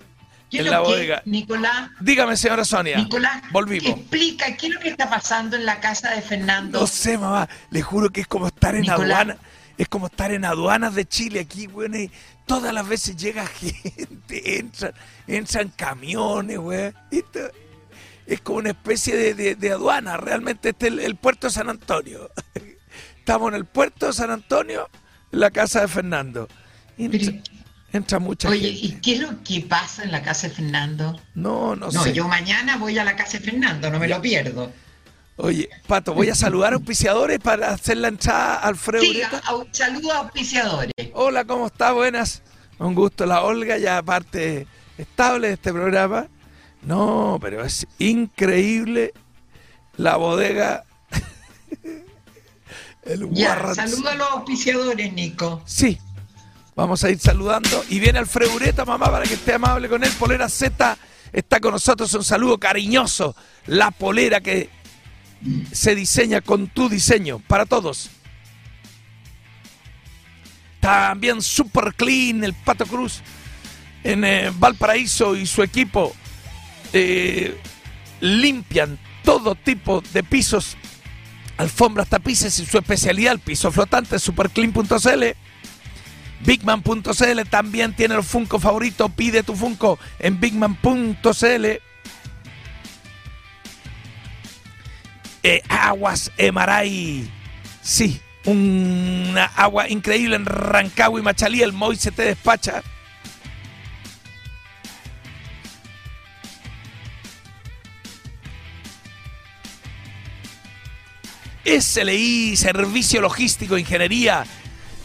¿Qué en la que, bodega. Nicolás? Dígame, señora Sonia. Nicolás, Volvimos. explica qué es lo que está pasando en la casa de Fernando. No sé, mamá, le juro que es como estar en Nicolás. aduana. Es como estar en aduanas de Chile aquí, weón. y todas las veces llega [laughs] gente, entran, entran camiones, weón. Esto es como una especie de, de- de aduana. Realmente este es el, el puerto de San Antonio. [laughs] Estamos en el puerto de San Antonio, en la casa de Fernando. Entra, Pero- entra mucha Oye, gente. ¿y qué es lo que pasa en la casa de Fernando? No, no, No, sé. yo mañana voy a la casa de Fernando, no me lo pierdo. Oye, Pato, voy a saludar a auspiciadores para hacer la entrada al Alfredo Sí, saludos a auspiciadores. Hola, ¿cómo está? Buenas. Un gusto, la Olga, ya parte estable de este programa. No, pero es increíble la bodega. [laughs] El Ya, saludos a los auspiciadores, Nico. Sí, vamos a ir saludando. Y viene Alfredo Ureta, mamá, para que esté amable con él. Polera Z está con nosotros. Un saludo cariñoso. La polera que se diseña con tu diseño para todos. También Super Clean, el Pato Cruz en eh, Valparaíso y su equipo eh, limpian todo tipo de pisos, alfombras, tapices y su especialidad, el piso flotante, superclean.cl. Bigman.cl también tiene el Funko favorito. Pide tu Funko en bigman.cl. Eh, aguas Emaray. Sí, una agua increíble en Rancagua y Machalí. El Moy se te despacha. SLI, Servicio Logístico, Ingeniería,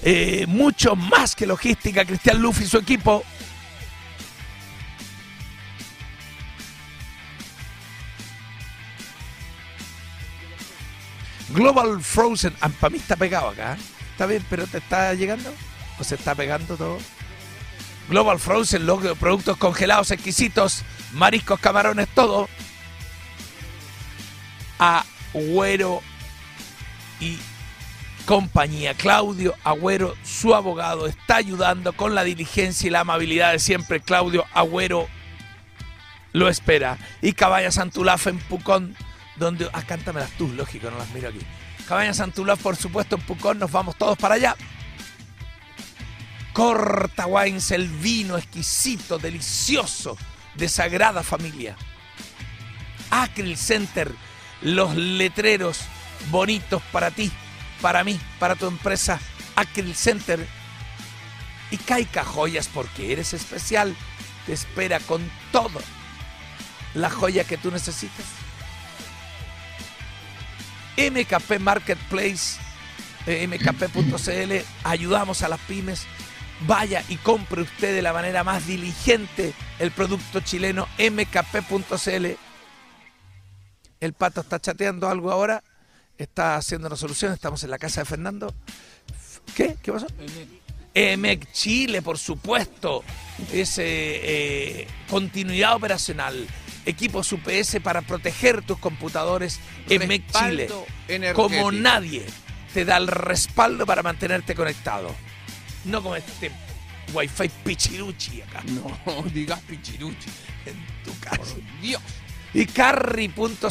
eh, mucho más que logística. Cristian Luffy y su equipo. Global Frozen. Para mí está pegado acá. ¿eh? Está bien, pero te está llegando. ¿O se está pegando todo? Global Frozen, los productos congelados exquisitos, mariscos, camarones, todo. Agüero y compañía. Claudio Agüero, su abogado, está ayudando con la diligencia y la amabilidad de siempre. Claudio Agüero lo espera. Y Caballa Santulaf en Pucón, donde... Ah, cántamelas tú, lógico, no las miro aquí. Cabaña Santulaf, por supuesto, en Pucón, nos vamos todos para allá. Corta Wines, el vino exquisito, delicioso, de Sagrada Familia. Acryl Center, los letreros bonitos para ti, para mí, para tu empresa. Acryl Center. Y Caica Joyas, porque eres especial, te espera con todo la joya que tú necesitas. MKP Marketplace, eh, mkp.cl, ayudamos a las pymes. Vaya y compre usted de la manera más diligente el producto chileno mkp.cl. El pato está chateando algo ahora, está haciendo una solución, estamos en la casa de Fernando. ¿Qué? ¿Qué pasó? EMEC Chile, por supuesto, es eh, eh, continuidad operacional. equipos UPS para proteger tus computadores en MEC Chile. Como nadie te da el respaldo para mantenerte conectado. No como este Wi-Fi pichiruchi acá No [laughs] digas pichiruchi. en tu casa. Por Dios. Y Carry.cl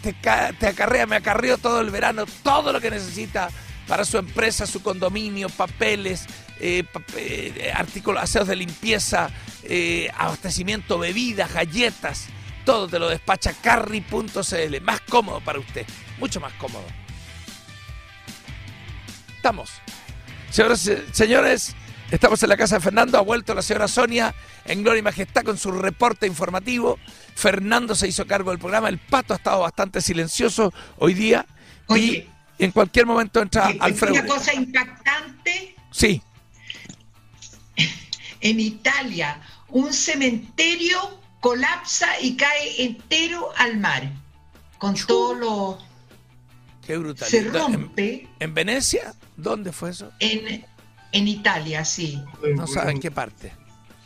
te, ca- te acarrea, me acarreó todo el verano, todo lo que necesita para su empresa, su condominio, papeles, eh, eh, artículos, aseos de limpieza, eh, abastecimiento, bebidas, galletas, todo te lo despacha Carry.cl. Más cómodo para usted, mucho más cómodo. Estamos. Señoras señores, estamos en la casa de Fernando. Ha vuelto la señora Sonia en Gloria y Majestad con su reporte informativo. Fernando se hizo cargo del programa. El pato ha estado bastante silencioso hoy día. Oye. y en cualquier momento entra Alfredo. Una cosa impactante, Sí, [laughs] en Italia, un cementerio colapsa y cae entero al mar. Con todo lo... qué brutal. Se ¿En, rompe en Venecia? ¿Dónde fue eso? en, en Italia, sí. No saben qué parte.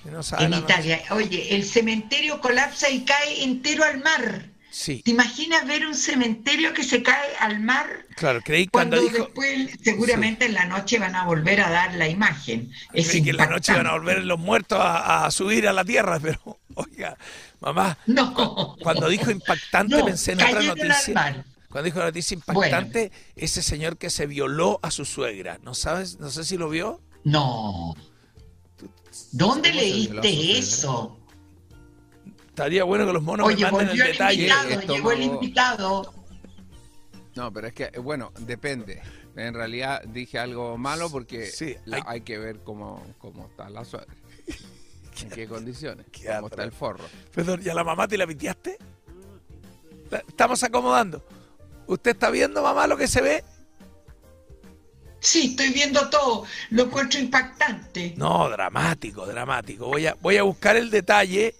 No saben En Italia. Oye, el cementerio colapsa y cae entero al mar. noticia. Sí, ¿Te imaginas ver un cementerio que se cae al mar? claro, creí cuando, Cuando dijo después, seguramente en la noche van a volver a dar la imagen. Es creí que en la noche iban a volver los muertos a, a subir a la tierra, [laughs] pero oiga, mamá, No. cuando dijo impactante No, pensé en otra cayeron al noticia. mar. Cuando dijo noticia impactante, ese señor que se violó a su suegra, ¿no sabes? No sé si lo vio. No. ¿Dónde ¿Cómo se violó a su leíste eso? Estaría bueno que los monos Oye, me manden el el detalle. invitado, Esto llegó el no- invitado. No, pero es que, eh, bueno, depende. En realidad dije algo malo porque Sí, la- hay- hay... que ver cómo, cómo está la suegra. [laughs] ¿En qué condiciones? Qué ¿Cómo está el forro? Perdón, ¿y a la mamá te la piteaste? La- Estamos acomodando. ¿Usted está viendo, mamá, lo que se ve? Sí, estoy viendo todo. Lo encuentro impactante. No, dramático, dramático. Voy a, voy a buscar el detalle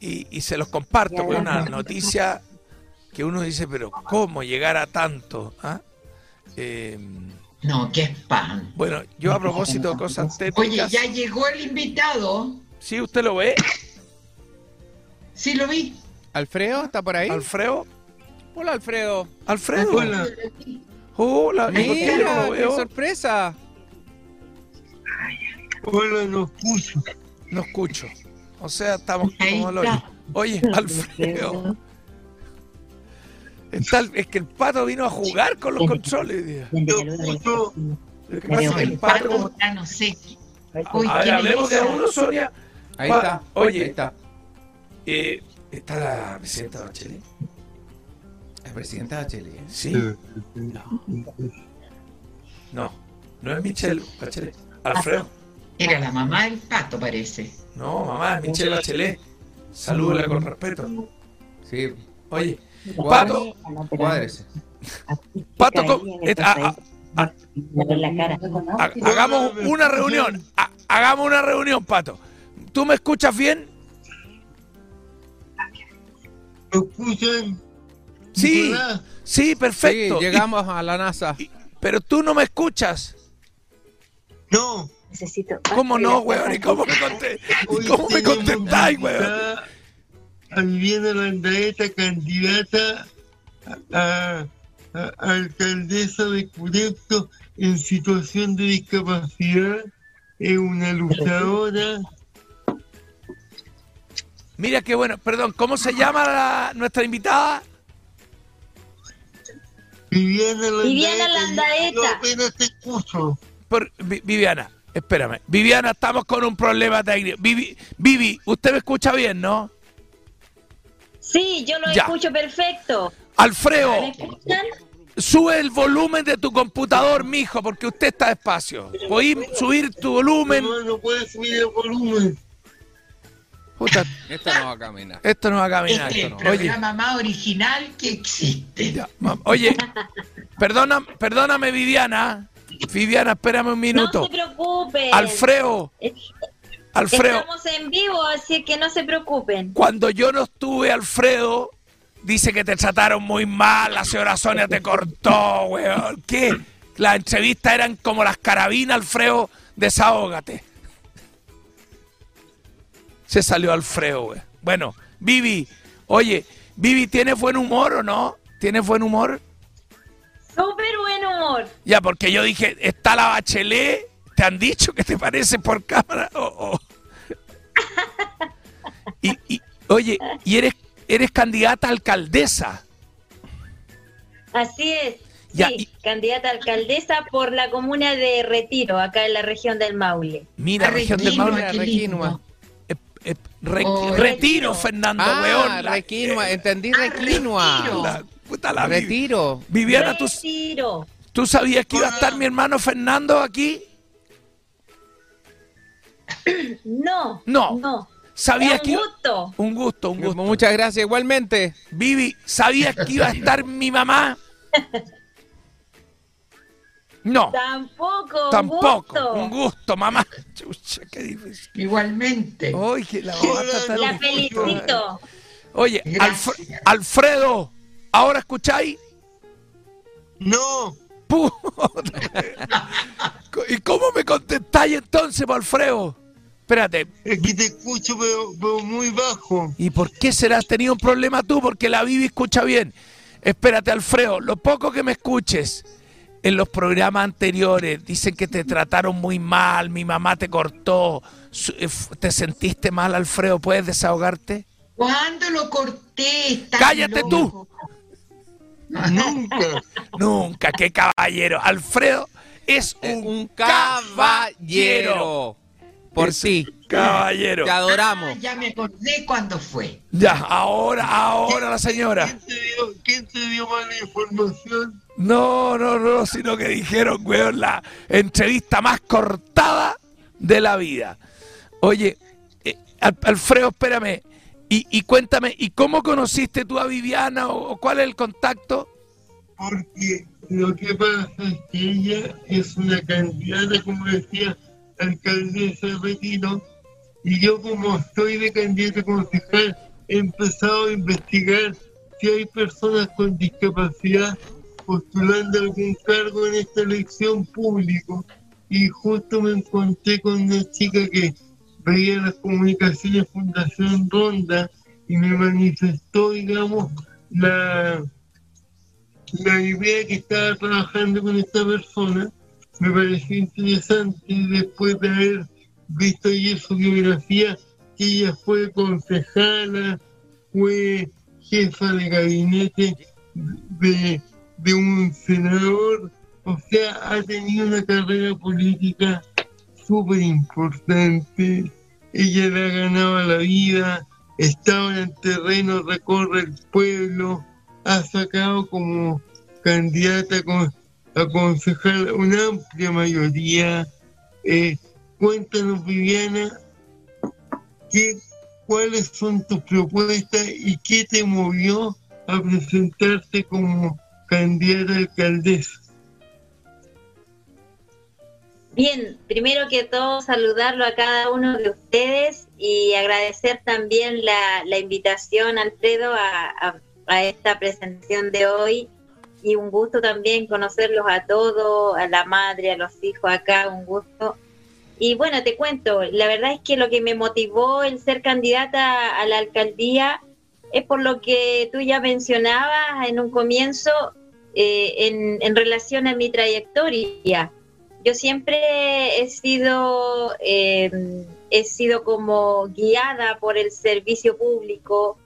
y, y se los comparto, porque es una noticia que uno dice, pero ¿cómo llegar a tanto? ah? Eh, No, qué spam. bueno, yo a propósito de cosas Oye, técnicas... ya llegó el invitado. ¿Sí usted lo ve, Sí, lo vi. ¿Alfredo está por ahí? Alfredo? Hola, Alfredo. ¿Alfredo? Hola, Hola, ¿y por qué no Mira, lo qué veo? sorpresa. hola, no escucho. No escucho. O sea, estamos como está. Oye, [laughs] Alfredo. está es que el pato vino a jugar con los controles. No. Lo el pato, pato está, no sé. Uy, A ver, ¿quién hablemos de uno, Sonia. Ahí Pa- está. oye. Ahí está. Eh, está la presidenta Bachelet. El presidente Bachelet. Sí. No, no es Michelle Bachelet. Alfredo. Era la mamá del pato, parece. No, mamá, es Michelle Bachelet. Salúdela con respeto. Sí. Oye, Pato, Cuádrese. Pato, ¿cómo- et- a- a- ha- hagamos una reunión. Ha- hagamos una reunión, Pato. ¿Tú me escuchas bien? ¿Me escuchan? Sí, sí, perfecto. Sí, llegamos a la NASA. Y- pero tú no me escuchas. No. Necesito. ¿Cómo no, weón? ¿Y cómo me, conté- Hoy cómo me contestáis, weón? A Viviana Landaeta, candidata a, a- a alcaldesa de Curepto en situación de discapacidad. Es una luchadora. Mira qué bueno. Perdón, ¿cómo se llama la- nuestra invitada? Viviana Landaeta. Viviana Landaeta. Yo apenas te escucho. Por- Vi- Viviana, espérame. Viviana, estamos con un problema técnico. Vivi, Vivi, usted me escucha bien, ¿no? Sí, yo lo Ya. escucho perfecto. Alfredo, ¿Me escuchan? sube el volumen de tu computador, mijo, porque usted está despacio. ¿Podí subir tu volumen? No, no puedes subir el volumen. Puta, Esto no va a caminar. esto no va a caminar. Este es el esto no. Oye, programa más original que existe. ya, oye, perdona, perdóname, Viviana. Viviana, espérame un No minuto. se preocupen. Alfredo, Es- Alfredo. Estamos en vivo, así que no se preocupen. Cuando yo no estuve, Alfredo, dice que te trataron muy mal, la señora Sonia te cortó, weón. ¿Qué? Las entrevistas eran como las carabinas, Alfredo, desahógate. Se salió Alfredo, weón. Bueno, Vivi, Oye, Vivi, ¿tienes buen humor o no? ¿Tienes buen humor? Súper buen humor. Ya, porque yo dije, está la bachelet, ¿te han dicho que te parece por cámara? O- o- Y, y, oye, y eres, eres candidata a alcaldesa. Así es. Ya, sí, y- candidata a alcaldesa por la comuna de Retiro, acá en la región del Maule. Mira, región del Maule. Re- Oh, retiro, Fernando, Ah, weón. la- Requinua, eh, entendí Ah, Requinua. Retiro. la- puta la. Retiro. Viviana, ¿tú, Retiro. ¿tú sabías que iba a estar mi hermano Fernando aquí? No. No. No. ¿Sabías que un iba- gusto. Un gusto, un gusto. Muchas gracias, igualmente. Vivi, ¿sabías que iba a estar mi mamá? [laughs] No, Tampoco. un tampoco. gusto. Un gusto, mamá. [laughs] Chucha, qué difícil. Igualmente. Oye, que la está tan La felicito. Oye. Alfre- Alfredo, ¿ahora escucháis? No, Puta. [laughs] ¿Y cómo me contestáis entonces, po, Alfredo? Espérate, es que te escucho pero, pero muy bajo. ¿y por qué serás tenido un problema tú? Porque la Vivi escucha bien. Espérate, Alfredo, lo poco que me escuches en los programas anteriores, dicen que te trataron muy mal, mi mamá te cortó, eh, ¿te sentiste mal, Alfredo? ¿Puedes desahogarte? ¿Cuándo lo corté? Estás Cállate tú. Nunca. [laughs] Nunca, qué caballero. Alfredo es un, Un caballero. caballero. Por ti. Caballero. Te adoramos. Ah, ya me acordé cuándo fue. Ya, ahora, ahora la señora. ¿Quién te dio, quién te dio mala información? No, no, no, sino que dijeron, weón, la entrevista más cortada de la vida. Oye, eh, Al- Alfredo, espérame. Y, y cuéntame, ¿y cómo conociste tú a Viviana o, o cuál es el contacto? Porque lo que pasa es que ella es una candidata, como decía, alcaldesa de Retiro, y yo como estoy de candidata a concejal, he empezado a investigar si hay personas con discapacidad postulando algún cargo en esta elección público. Y justo me encontré con una chica que veía las comunicaciones Fundación Ronda y me manifestó, digamos, la, la idea que estaba trabajando con esta persona me pareció interesante y después de haber visto ayer su biografía, ella fue concejala, fue jefa de gabinete de, de un senador, o sea, ha tenido una carrera política súper importante, ella le ha ganado la vida, estaba en el terreno, recorre el pueblo, ha sacado como candidata a concejal una amplia mayoría. Eh, cuéntanos, Viviana, ¿qué, cuáles son tus propuestas y qué te movió a presentarte como candidata alcaldesa. Bien, primero que todo saludarlo a cada uno de ustedes y agradecer también la, la invitación, Alfredo, a- a esta presentación de hoy. Y un gusto también conocerlos a todos, a la madre, a los hijos acá, un gusto. Y bueno, te cuento, la verdad es que lo que me motivó el ser candidata a la alcaldía es por lo que tú ya mencionabas en un comienzo eh, en, en relación a mi trayectoria yo siempre he sido, eh, he sido como guiada por el servicio público,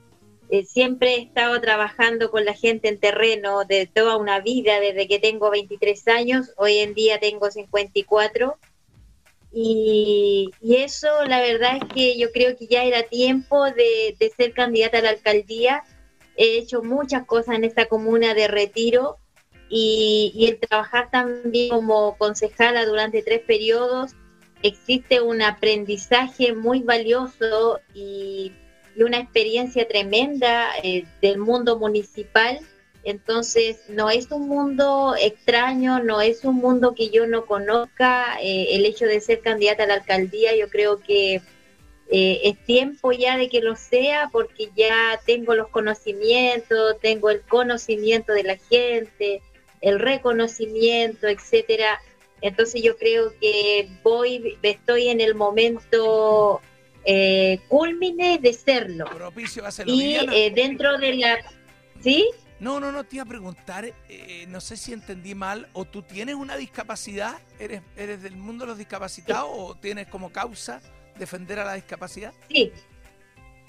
eh, siempre he estado trabajando con la gente en terreno de toda una vida, desde que tengo 23 años, hoy en día tengo 54. Y, eso, la verdad es que yo creo que ya era tiempo de, de ser candidata a la alcaldía. He hecho muchas cosas en esta comuna de retiro y, y el trabajar también como concejala durante tres periodos, existe un aprendizaje muy valioso y, y una experiencia tremenda eh, del mundo municipal. Entonces, no es un mundo extraño, no es un mundo que yo no conozca. eh, el hecho de ser candidata a la alcaldía, yo creo que eh, es tiempo ya de que lo sea porque ya tengo los conocimientos, tengo el conocimiento de la gente, el reconocimiento, etcétera. Entonces yo creo que voy, estoy en el momento eh, culmine de serlo. Propicio a. Y eh, dentro de la... ¿Sí? No, no, no, te iba a preguntar, eh, no sé si entendí mal, o tú tienes una discapacidad, eres, eres del mundo de los discapacitados o tienes como causa defender a la discapacidad. Sí.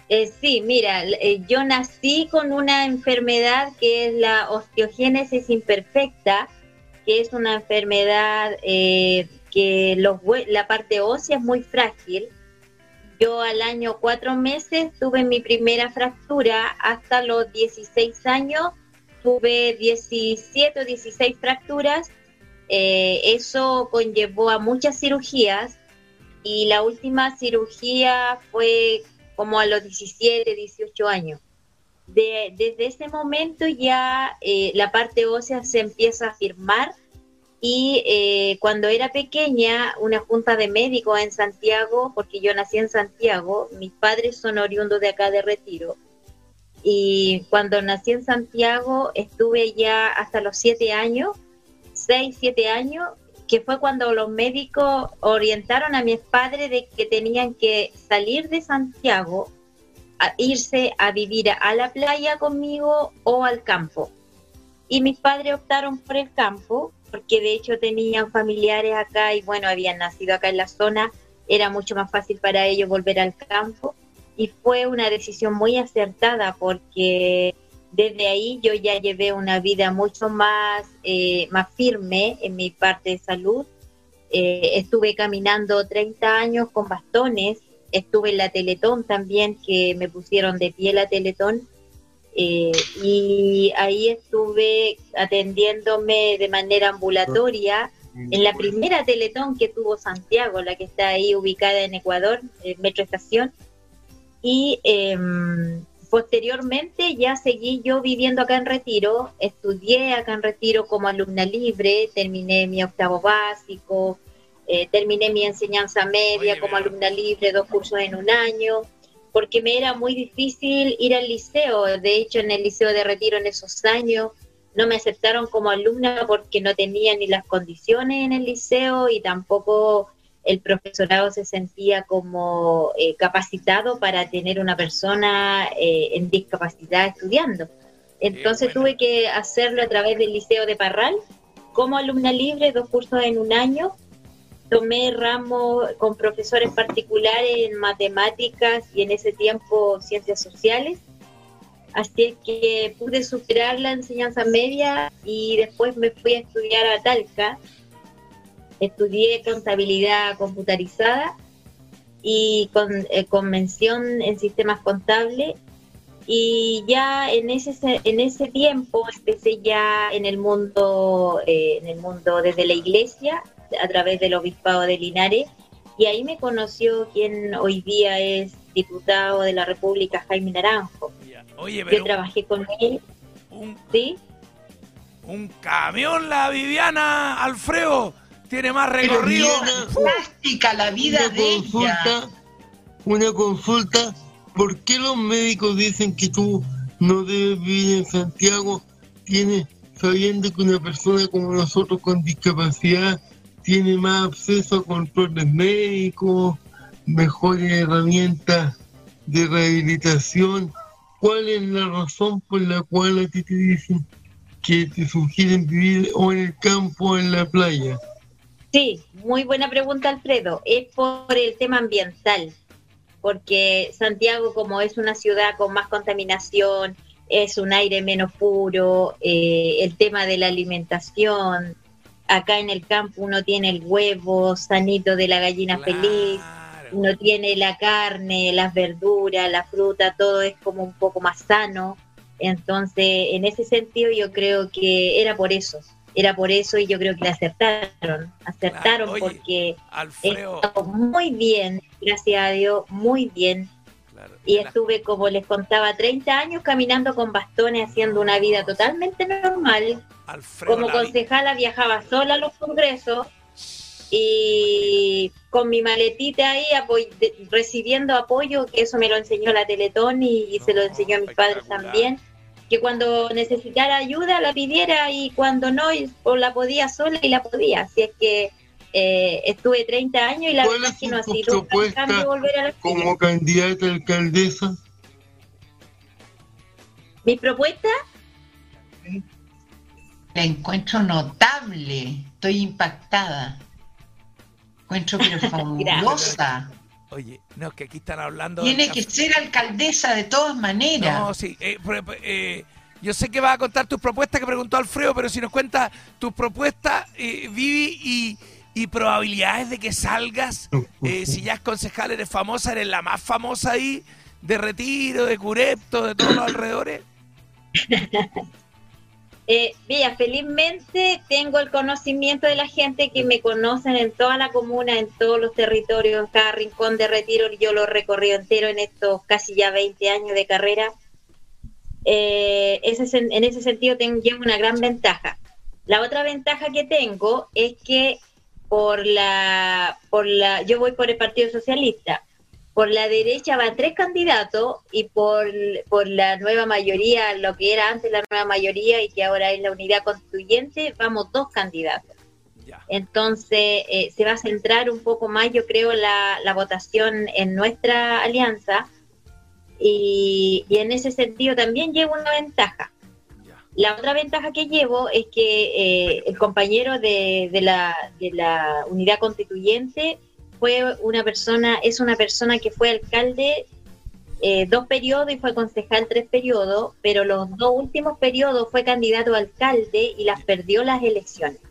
Eh, sí, mira, eh, yo nací con una enfermedad que es la osteogénesis imperfecta, que es una enfermedad eh, que los la parte ósea es muy frágil. Yo al año cuatro meses tuve mi primera fractura, hasta los 16 años tuve 17 o 16 fracturas. Eh, eso conllevó a muchas cirugías y la última cirugía fue como a los 17, 18 años. De- desde ese momento ya eh, la parte ósea se empieza a firmar y eh, cuando era pequeña, una junta de médicos en Santiago, porque yo nací en Santiago, mis padres son oriundos de acá de Retiro, y cuando nací en Santiago estuve ya hasta los 7 años, 6, 7 años, que fue cuando los médicos orientaron a mis padres de que tenían que salir de Santiago, a irse a vivir a la playa conmigo o al campo. Y mis padres optaron por el campo, porque de hecho tenían familiares acá y bueno, habían nacido acá en la zona, era mucho más fácil para ellos volver al campo. Y fue una decisión muy acertada porque desde ahí yo ya llevé una vida mucho más, eh, más firme en mi parte de salud. Eh, estuve caminando 30 años con bastones, estuve en la Teletón también, que me pusieron de pie la Teletón. Eh, y ahí estuve atendiéndome de manera ambulatoria en la primera Teletón que tuvo Santiago, la que está ahí ubicada en Ecuador, en Metro Estación. Y em, posteriormente ya seguí yo viviendo acá en Retiro, estudié acá en Retiro como alumna libre, terminé mi octavo básico, eh, terminé mi enseñanza media Oye, como alumna libre, dos cursos en un año, porque me era muy difícil ir al liceo. De hecho, en el liceo de Retiro en esos años no me aceptaron como alumna porque no tenía ni las condiciones en el liceo y tampoco el profesorado se sentía como eh, capacitado para tener una persona eh, en discapacidad estudiando. Entonces bueno. tuve que hacerlo a través del Liceo de Parral como alumna libre, dos cursos en un año. Tomé ramos con profesores particulares en matemáticas y en ese tiempo ciencias sociales. Así es que pude superar la enseñanza media y después me fui a estudiar a Talca. Estudié contabilidad computarizada y con, eh, con mención en sistemas contables. Y ya en ese, se- en ese tiempo empecé ya en el mundo, eh, en el mundo desde la iglesia, a través del obispado de Linares, y ahí me conoció quien hoy día es diputado de la República, Jaime Naranjo. Oye, Yo trabajé con él, un, ¿sí? un camión la Viviana Alfredo tiene más recorrido. Plástica la vida una de ella. consulta, una consulta, ¿por qué los médicos dicen que tú no debes vivir en Santiago? Tienes, sabiendo que una persona como nosotros con discapacidad tiene más acceso a controles médicos, mejores herramientas de rehabilitación. ¿Cuál es la razón por la cual a ti te dicen que te sugieren vivir o en el campo o en la playa? Sí, muy buena pregunta, Alfredo. Es por el tema ambiental, porque Santiago, como es una ciudad con más contaminación, es un aire menos puro, eh, el tema de la alimentación. Acá en el campo uno tiene el huevo sanito de la gallina feliz, Claro. uno tiene la carne, las verduras, la fruta, todo es como un poco más sano. Entonces, en ese sentido, yo creo que era por eso, era por eso y yo creo que le acertaron, acertaron Oye, porque Alfredo. muy bien, gracias a Dios, muy bien. Y estuve, como les contaba, 30 años caminando con bastones, haciendo una vida totalmente normal. Alfredo, Como concejala viajaba sola a los congresos y con mi maletita ahí apoy- de- recibiendo apoyo, que eso me lo enseñó la Teletón y, y se lo enseñó a mis padres también, que cuando necesitara ayuda la pidiera y cuando no, la podía sola y la podía. Así es que eh, estuve 30 años y la ¿Cuál verdad es que no ha sido un gran propuesta cambio volver a la actividad. como candidata a alcaldesa? Mi propuesta, La encuentro notable. Estoy impactada. Encuentro pero [laughs] fabulosa. Oye, no, es que aquí están hablando. Tiene que ser alcaldesa de todas maneras. No, sí. eh, eh, yo sé que vas a contar tus propuestas que preguntó Alfredo, pero si nos cuenta tus propuestas, eh, Vivi, y, y probabilidades de que salgas, eh, si ya es concejal, eres famosa, eres la más famosa ahí, de Retiro, de Curepto, de todos los alrededores. [laughs] eh, mira, felizmente tengo el conocimiento de la gente que me conocen en toda la comuna, en todos los territorios, en cada rincón de retiro, yo lo he recorrido entero en estos casi ya 20 años de carrera. Eh, ese en ese sentido tengo, llevo una gran ventaja. La otra ventaja que tengo es que por la, por la, yo voy por el Partido Socialista. Por la derecha van tres candidatos y por, por la nueva mayoría, lo que era antes la nueva mayoría y que ahora es la unidad constituyente, vamos dos candidatos. Ya. Entonces eh, se va a centrar un poco más, yo creo, la, la votación en nuestra alianza y, y en ese sentido también llevo una ventaja. La otra ventaja que llevo es que eh, el compañero de, de la, de la unidad constituyente fue una persona, es una persona que fue alcalde eh, dos periodos y fue concejal tres periodos, pero los dos últimos periodos fue candidato a alcalde y las perdió las elecciones.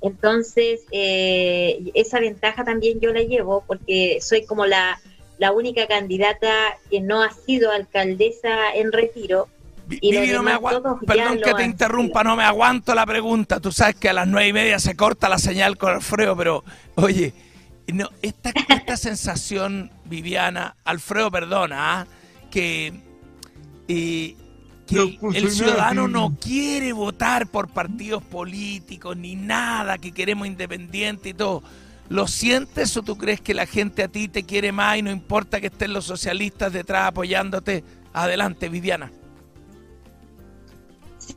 Entonces, eh, esa ventaja también yo la llevo porque soy como la, la única candidata que no ha sido alcaldesa en retiro. Vivi, no me demás agua- todos ya Perdón que te interrumpa, no me aguanto la pregunta. Tú sabes que a las nueve y media se corta la señal con Alfredo, pero oye, no, esta, esta [laughs] sensación, Viviana, Alfredo, perdona, ¿ah? que, eh, que No el- ciudadano no quiere votar por partidos políticos ni nada, que queremos independiente y todo. ¿Lo sientes o tú crees que la gente a ti te quiere más y no importa que estén los socialistas detrás apoyándote? Adelante, Viviana.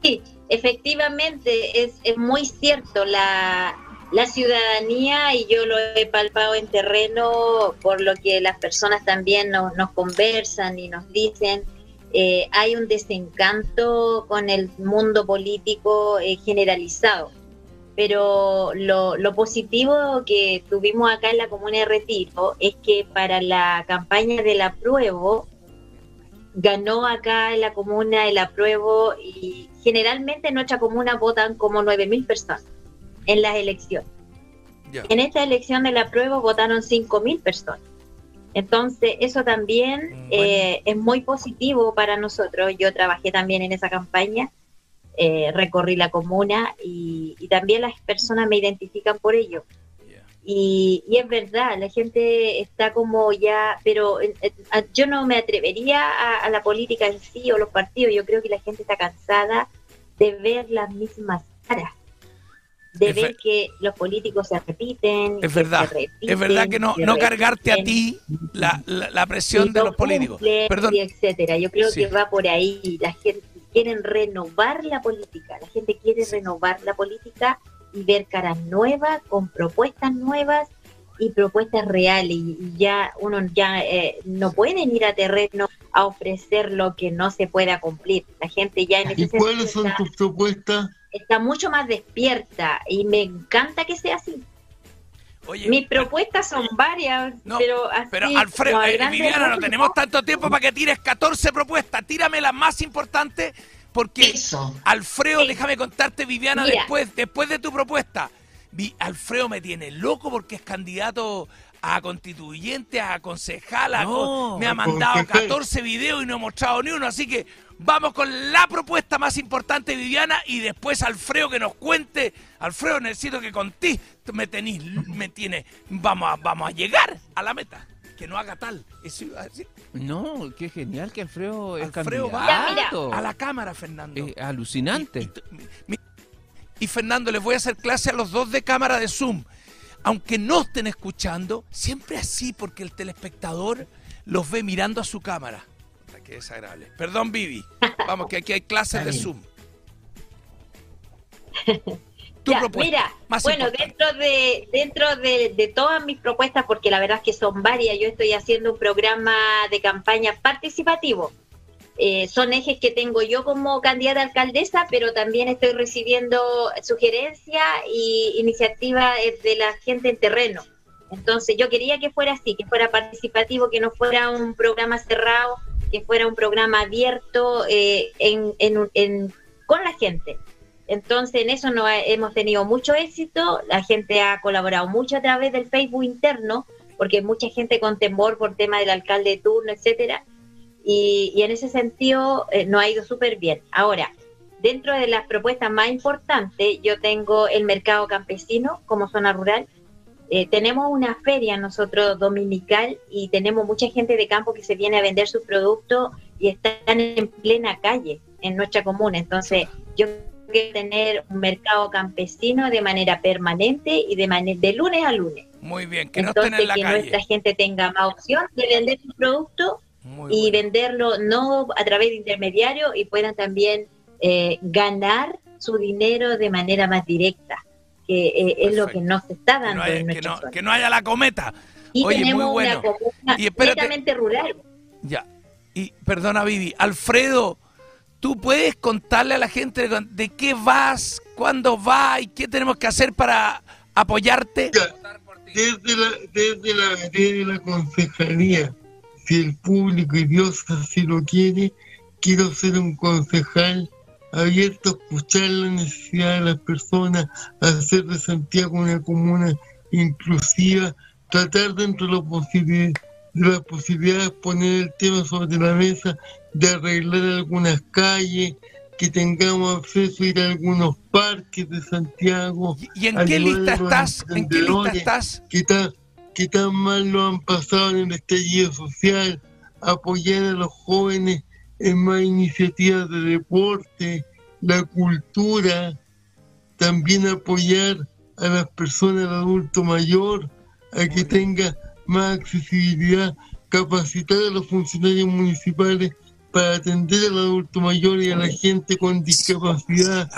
Sí, efectivamente, es, es muy cierto. La, la ciudadanía, y yo lo he palpado en terreno, por lo que las personas también nos, nos conversan y nos dicen, eh, hay un desencanto con el mundo político eh, generalizado. Pero lo, lo positivo que tuvimos acá en la Comuna de Retiro es que para la campaña del apruebo, ganó acá en la comuna el apruebo y generalmente en nuestra comuna votan como 9.000 personas en las elecciones. En esta elección del apruebo votaron 5.000 personas. Entonces, eso también Mm, eh, es muy positivo para nosotros. Yo trabajé también en esa campaña, eh, recorrí la comuna y, y también las personas me identifican por ello. Y, y es verdad, la gente está como ya, pero yo no me atrevería a, a la política en sí o los partidos, yo creo que la gente está cansada de ver las mismas caras, de Es ver que los políticos se repiten. Es verdad, repiten, es verdad que no, no cargarte a ti la, la, presión de los políticos. Perdón, y etcétera. Yo creo Sí. que va por ahí. La gente quieren renovar la política. La gente quiere Sí. renovar la política y ver caras nuevas, con propuestas nuevas y propuestas reales. Y, ya uno ya eh, no pueden ir a terreno a ofrecer lo que no se pueda cumplir. La gente ya en ese ¿Y cuáles sentido son está, tus propuestas? está mucho más despierta y me encanta que sea así. oye, Mis propuestas son varias, No, pero así. pero Alfredo, a eh, Viviana, no tenemos tanto tiempo para que tires 14 propuestas. Tírame las más importantes porque Eso. Alfredo, Sí. déjame contarte, Viviana, Mira. después, después de tu propuesta. Vi- Alfredo me tiene loco porque es candidato a constituyente, a concejal, a No, me ha mandado concejal. 14 videos y no he mostrado ni uno, así que vamos con la propuesta más importante, Viviana, y después Alfredo que nos cuente. Alfredo, necesito que contés, me tenís, me tiene, vamos a, vamos a llegar a la meta, que no haga tal. Eso iba a decir. No, qué genial que Alfredo es Alfredo va candidato. a la cámara, Fernando. Es alucinante. Y, y- Fernando, les voy a hacer clase a los dos de cámara de Zoom. Aunque no estén escuchando, siempre así, porque el telespectador los ve mirando a su cámara. Qué desagradable. Perdón, Vivi. Vamos, que aquí hay clases de Zoom. [laughs] tu Ya, propuesta. Mira, más bueno, importante. dentro de dentro de, de todas mis propuestas, porque la verdad es que son varias, yo estoy haciendo un programa de campaña participativo. Eh, son ejes que tengo yo como candidata a alcaldesa, pero también estoy recibiendo sugerencias y iniciativas eh, de la gente en terreno. Entonces yo quería que fuera así, que fuera participativo, que no fuera un programa cerrado, que fuera un programa abierto eh, en, en- en- con la gente. Entonces, en eso no hemos tenido mucho éxito. La gente ha colaborado mucho a través del Facebook interno, porque mucha gente con temor por tema del alcalde de turno, etcétera. Y, en ese sentido, eh, nos ha ido súper bien. Ahora, dentro de las propuestas más importantes, yo tengo el mercado campesino como zona rural. Eh, tenemos una feria nosotros dominical y tenemos mucha gente de campo que se viene a vender sus productos y están en plena calle en nuestra comuna. Entonces, yo que tener un mercado campesino de manera permanente y de, mane- de lunes a lunes. Muy bien, que no estén Entonces, en la que calle. nuestra gente tenga más opción de vender sus productos Muy y bueno. venderlo no a través de intermediarios y puedan también eh, ganar su dinero de manera más directa, que eh, es lo que no se está Que dando no, haya, en que, no, que haya la cometa. Y Oye, muy tenemos bueno. una comuna Y espérate. rural. Ya. Y perdona, Vivi. Alfredo, ¿tú puedes contarle a la gente de, qué vas, cuándo vas y qué tenemos que hacer para apoyarte? Ya, desde la, desde la, la concejalía, si el público y Dios así lo quiere, quiero ser un concejal abierto a escuchar la necesidad de las personas, hacer de Santiago una comuna inclusiva, tratar dentro de, lo posible, de las posibilidades poner el tema sobre la mesa, de arreglar algunas calles, que tengamos acceso a ir a algunos parques de Santiago, ¿Y, en qué lista estás? ¿En qué lista estás? que tan, que tan mal lo han pasado en el estallido social, apoyar a los jóvenes en más iniciativas de deporte, la cultura, también apoyar a las personas de adulto mayor, a que tenga más accesibilidad, capacitar a los funcionarios municipales para atender al adulto mayor y a la gente con discapacidad.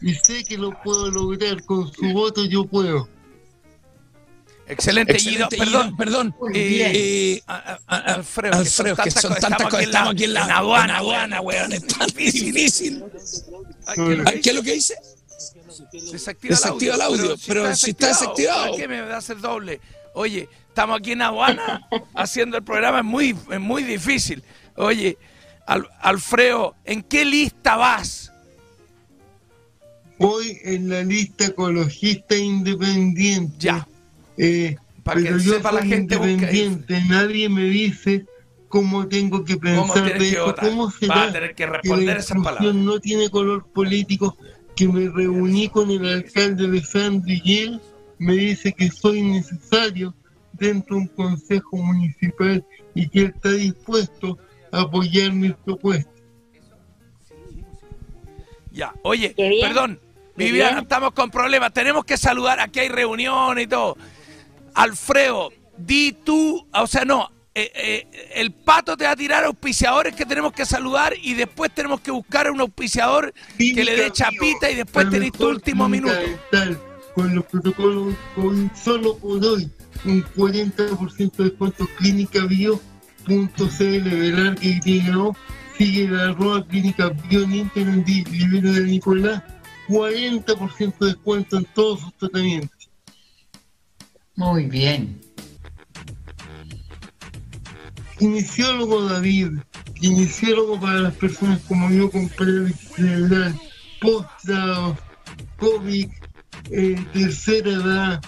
Y sé que lo puedo lograr, con su voto yo puedo. Excelente, Excelente, Guido. Perdón, perdón. Eh, eh, a- a- a- Alfredo, Alfredo, que son tantas cosas. Estamos aquí en la en aduana, aduana, weón. Es tan difícil. ¿qué es lo que Ay, ¿Qué es lo que dice? Desactiva, Desactiva el audio, pero si está desactivado. ¿Por qué me va a hacer doble? Oye, estamos aquí en aduana [laughs] haciendo el programa, es muy, es muy difícil. Oye, Al- Alfredo, ¿en qué lista vas? Voy en la lista ecologista independiente. Ya, Eh, para pero que yo sepa la soy gente, busca ahí. independiente. Nadie me dice cómo tengo que ¿cómo pensar de votar? ¿Cómo Vas a será tener que que la no tiene color político? Que me reuní con el alcalde de Sandro y él me dice que soy necesario dentro de un consejo municipal y que él está dispuesto a apoyar mis propuestas. Ya, oye, perdón, Viviana, estamos con problemas. Tenemos que saludar, aquí hay reunión y todo. Alfredo, di tú, o sea, no, eh, eh, el pato te va a tirar auspiciadores que tenemos que saludar y después tenemos que buscar a un auspiciador que le dé Clínica chapita y Bio, después tenés tu último clínica minuto. dental, con los protocolos, con solo por hoy, un 40% de descuento clínicabio.cl, velar que llegó, sigue la arroba clínica bio en Instagram, di- libero de Nicolás, 40% de descuento en todos sus tratamientos. Muy bien. Kinesiólogo David, kinesiólogo para las personas como yo con cerebral, postrados, COVID, eh, tercera edad,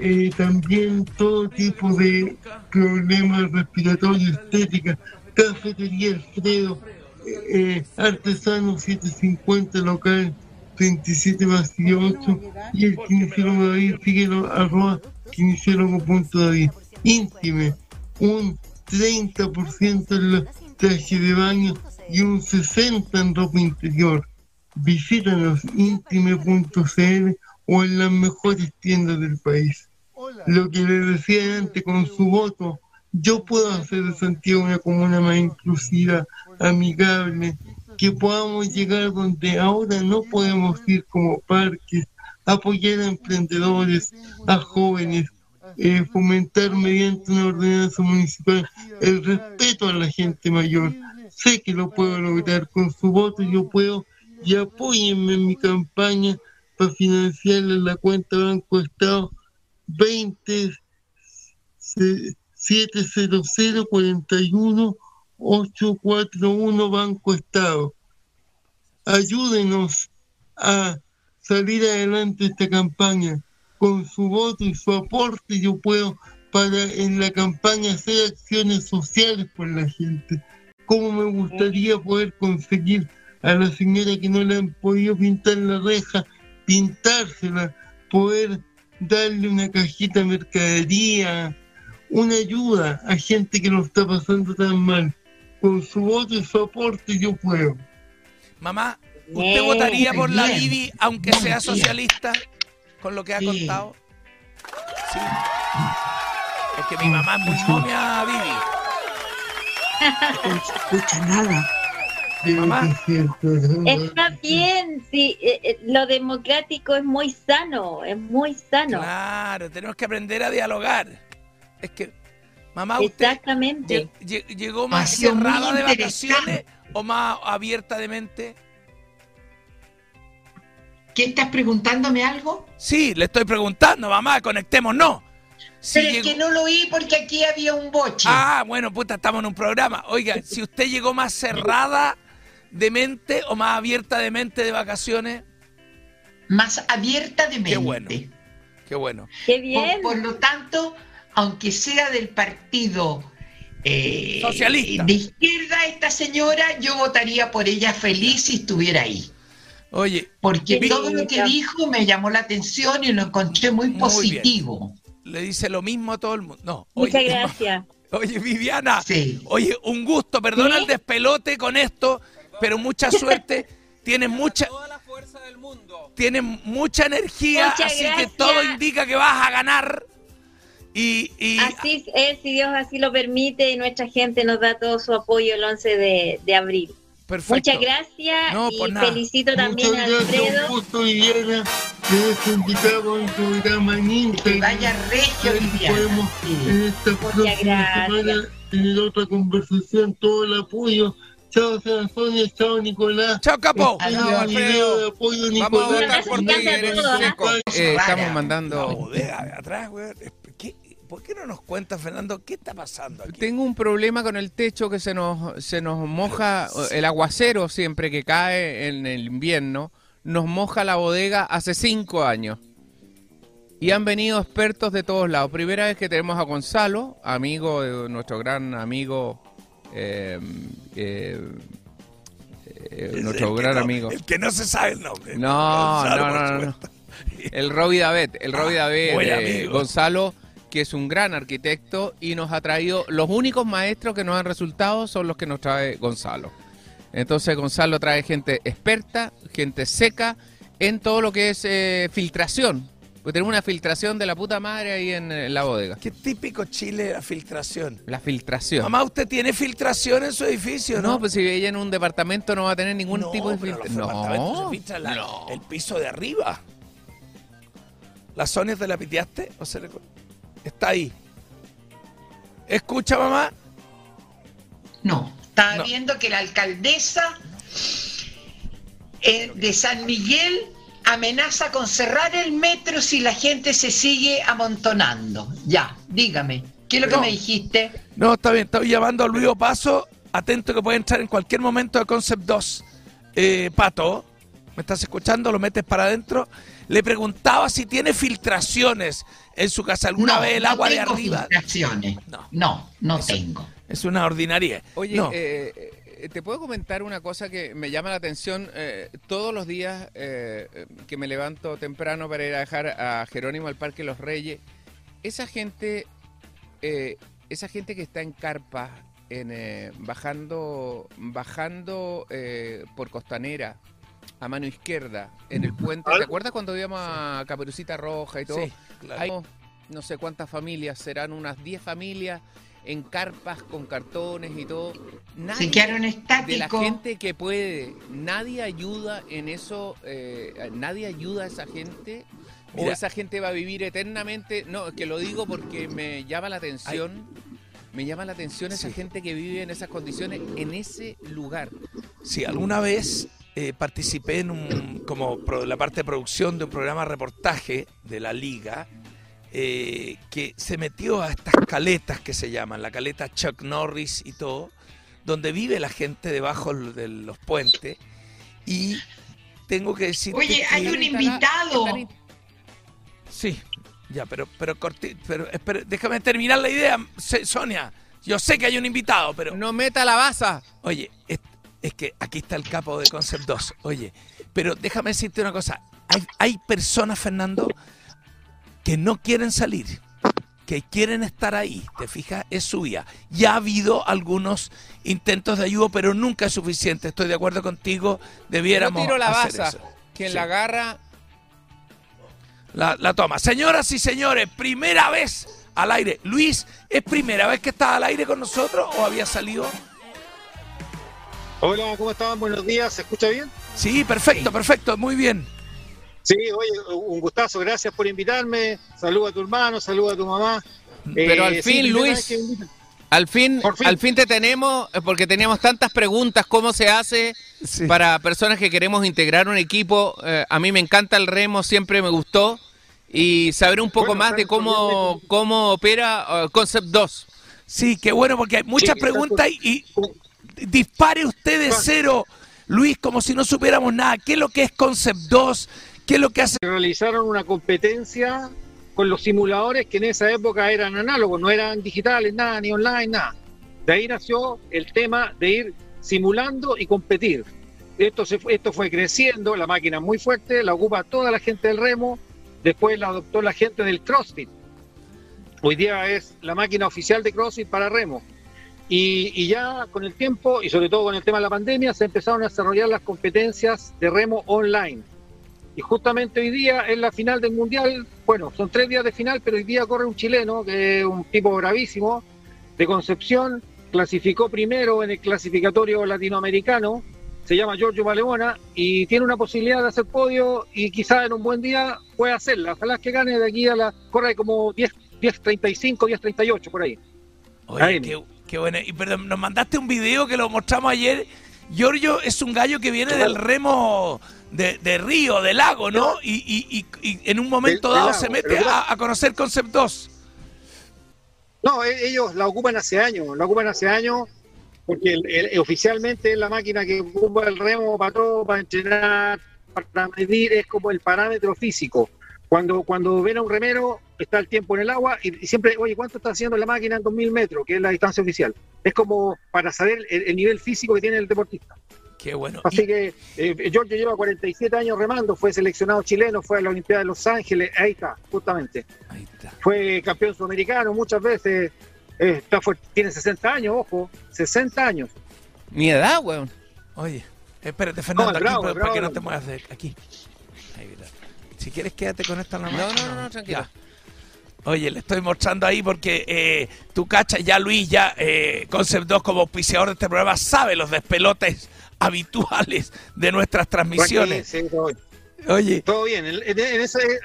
eh, también todo tipo de problemas respiratorios, estética, cafetería Alfredo, eh, artesano 750 local 27 más 8 y el kinesiólogo David síguelo arroba kinesiólogo.david íntime un 30% en los trajes de baño y un 60% en ropa interior. Visítanos intime.cl o en las mejores tiendas del país. Lo que les decía antes, con su voto, yo puedo hacer de Santiago una comuna más inclusiva, amigable, que podamos llegar donde ahora no podemos ir como parques, apoyar a emprendedores, a jóvenes, eh, fomentar mediante una ordenanza municipal el respeto a la gente mayor. Sé que lo puedo lograr con su voto, yo puedo y apóyenme en mi campaña para financiarle la cuenta Banco Estado 20 700 41 841 Banco Estado. Ayúdenos a salir adelante esta campaña. Con su voto y su aporte yo puedo para en la campaña hacer acciones sociales por la gente. Como me gustaría poder conseguir a la señora que no le han podido pintar la reja, pintársela, poder darle una cajita de mercadería, una ayuda a gente que lo está pasando tan mal. Con su voto y su aporte yo puedo. Mamá, ¿usted votaría por la. Bibi aunque Bien, sea socialista? Con lo que ha Sí. contado. Sí. Es que mi mamá es muy momia, Bibi. No escucha nada. Mamá. Está bien, sí, eh, eh, lo democrático es muy sano, es muy sano. Claro, tenemos que aprender a dialogar. Es que, mamá, usted Exactamente. lle- lle- llegó más cerrada de vacaciones o más abierta de mente. ¿Qué estás preguntándome algo? Sí, le estoy preguntando, mamá, conectémonos. Si Pero es llegó- que no lo oí porque aquí había un boche. Ah, bueno, puta, estamos en un programa. Oiga, si usted llegó más cerrada de mente o más abierta de mente de vacaciones, Más abierta de mente. Qué bueno. qué bueno. Qué bien. por lo tanto, aunque sea del partido eh, Socialista. de izquierda esta señora, yo votaría por ella feliz si estuviera ahí. Oye, Porque todo lo que dijo me llamó la atención y lo encontré muy Muy positivo. le dice lo mismo a todo el mundo. No, Muchas oye, gracias. [laughs] Oye, Viviana, Sí. oye, un gusto, perdona ¿Sí? el despelote con esto, pero mucha [laughs] suerte. Tienes mucha, tienes mucha energía, Muchas así que gracias. todo indica que vas a ganar. Y, y Así es, si Dios así lo permite y nuestra gente nos da todo su apoyo el 11 de, de abril. perfecto. Muchas gracias No, y nada. felicito también Muchas a gracias, Alfredo. un gusto, Viviana. Me dejo invitado a un programa en Que Instagram. vaya regio, Viviana. podemos Sí. en esta próxima gracias. semana tener otra conversación, todo el apoyo. Chao, Sonia, chao, Nicolás. Chao, capo. Este Chao, video Alfredo. de apoyo, Vamos a Nicolás. votar por ti, eres ¿ah? seco. Eh, estamos La mandando... bodega de atrás, güey. ¿Qué- ¿Por qué no nos cuenta, Fernando, qué está pasando aquí? Tengo un problema con el techo que se nos, se nos moja, el aguacero siempre que cae en el invierno, nos moja la bodega hace cinco años. Y han venido expertos de todos lados. Primera vez que tenemos a Gonzalo, amigo de nuestro gran amigo, nuestro el que gran no- amigo. El que no se sabe el nombre. No, no, no, no. El Robbie Davet, el Robbie Ah, eh, amigo. Gonzalo, que es un gran arquitecto y nos ha traído, los únicos maestros que nos han resultado son los que nos trae Gonzalo. Entonces Gonzalo trae gente experta, gente seca en todo lo que es eh, filtración. Porque tenemos una filtración de la puta madre ahí en, la bodega. Qué típico Chile la filtración. La filtración. Mamá, ¿usted tiene filtración en su edificio, no? no, pues si ella en un departamento no va a tener ningún No, tipo de filtración. No, se la- no. el piso de arriba. ¿La Sonia te la piteaste? ¿O se le Está ahí. ¿Escucha, mamá? No, estaba No. viendo que la alcaldesa eh, de San Miguel amenaza con cerrar el metro si la gente se sigue amontonando. Ya, dígame, ¿qué es lo No. que me dijiste? No, está bien. Estoy llamando a Luis Paso. Atento que puede entrar en cualquier momento de Concept 2. Eh, Pato, ¿me estás escuchando? ¿Lo metes para adentro? Le preguntaba si tiene filtraciones en su casa. ¿Alguna no, vez el no agua de tengo arriba? filtraciones. No. No, no, tengo. Es una ordinaria. Oye, no. eh, te puedo comentar una cosa que me llama la atención eh, todos los días eh, eh, que me levanto temprano para ir a dejar a Jerónimo al Parque Los Reyes. Esa gente, eh, esa gente que está en carpa, en, eh, bajando, bajando eh, por Costanera a mano izquierda en el puente. ¿Te acuerdas cuando íbamos a Caperucita Roja y todo? Sí, claro. Hay no sé cuántas familias, serán unas 10 familias en carpas con cartones y todo. Nadie Se quedaron de la estáticos. gente que puede, nadie ayuda en eso, eh, nadie ayuda a esa gente. O Mira. esa gente va a vivir eternamente. No, es que lo digo porque me llama la atención. Me llama la atención esa Sí. gente que vive en esas condiciones, en ese lugar. Sí, alguna vez eh, participé en un, como pro- la parte de producción de un programa de reportaje de la liga eh, que se metió a estas caletas que se llaman, la caleta Chuck Norris y todo, donde vive la gente debajo de los puentes y tengo que decir Oye, hay un invitado. Sí, ya, pero pero corti- pero espera, déjame terminar la idea, Sonia. Yo sé que hay un invitado, pero No meta la baza. Oye, es, es que aquí está el capo de Concept 2. Oye, pero déjame decirte una cosa. Hay, hay personas, Fernando, que no quieren salir, que quieren estar ahí. ¿Te fijas? Es su vía. Ya ha habido algunos intentos de ayuda, pero nunca es suficiente. Estoy de acuerdo contigo. Debiéramos Yo tiro la hacer baza. eso. Quien Sí. la agarra, La, la toma. Señoras y señores, primera vez al aire. Luis, ¿es primera vez que estás al aire con nosotros o había salido? Hola, ¿cómo están? Buenos días, ¿se escucha bien? Sí, perfecto, perfecto, muy bien. Sí, oye, un gustazo, gracias por invitarme. Saluda a tu hermano, saluda a tu mamá. Pero Eh, al sí, fin, Luis, que al fin, al fin te tenemos, eh, porque teníamos tantas preguntas, cómo se hace Sí. para personas que queremos integrar un equipo. Eh, a mí me encanta el remo, siempre me gustó. Y saber un poco Bueno, más de cómo, cómo opera eh, Concept 2. Sí, qué bueno, porque hay muchas Sí, preguntas y, y dispare usted de cero, Luis, como si no supiéramos nada. ¿Qué es lo que es Concept 2? ¿Qué es lo que hace? Realizaron una competencia con los simuladores que en esa época eran análogos, no eran digitales, nada, ni online, nada. De ahí nació el tema de ir simulando y competir. Esto, se esto fue creciendo, la máquina es muy fuerte, la ocupa toda la gente del remo, después la adoptó la gente del CrossFit. Hoy día es la máquina oficial de CrossFit para remo. Y ya con el tiempo, y sobre todo con el tema de la pandemia, se empezaron a desarrollar las competencias de remo online. Y justamente hoy día es la final del Mundial. Bueno, son tres días de final, pero hoy día corre un chileno, que es un tipo bravísimo, de Concepción, clasificó primero en el clasificatorio latinoamericano, se llama Giorgio Maleona, y tiene una posibilidad de hacer podio y quizá en un buen día pueda hacerla. Ojalá que gane de aquí a la... corre como 10, 10.35, 10.38 por ahí. Oye, qué, qué bueno. Y perdón, nos mandaste un video que lo mostramos ayer. Giorgio es un gallo que viene del remo de, de río, de lago, ¿no? Y, y- y- y en un momento dado lago, se mete a, a conocer Concept 2. No, e- ellos la ocupan hace años, la ocupan hace años porque el- el- oficialmente es la máquina que ocupa el remo para todo, para entrenar, para medir, es como el parámetro físico. Cuando, cuando ven a un remero, está el tiempo en el agua y, y siempre, oye, ¿cuánto está haciendo la máquina en 2000 metros, que es la distancia oficial? Es como para saber el, el nivel físico que tiene el deportista. Qué bueno. Así que eh, Giorgio lleva 47 años remando, fue seleccionado chileno, fue a la Olimpiada de Los Ángeles, ahí está, justamente ahí está. fue campeón sudamericano muchas veces, eh, está fuerte, tiene 60 años, ojo, 60 años. Mi edad, weón. Oye, espérate, Fernando, No, aquí, bravo, para, bravo. para que no te muevas de aquí. Ahí, mira. Si quieres, quédate con esta en la No, mano. no, no, no, tranquilo. Ya. Oye, le estoy mostrando ahí porque eh, tú cachas, ya Luis, ya eh, Concept 2 como auspiciador de este programa sabe los despelotes habituales de nuestras transmisiones. Sí, todo, bien. Oye, Todo bien, en, en-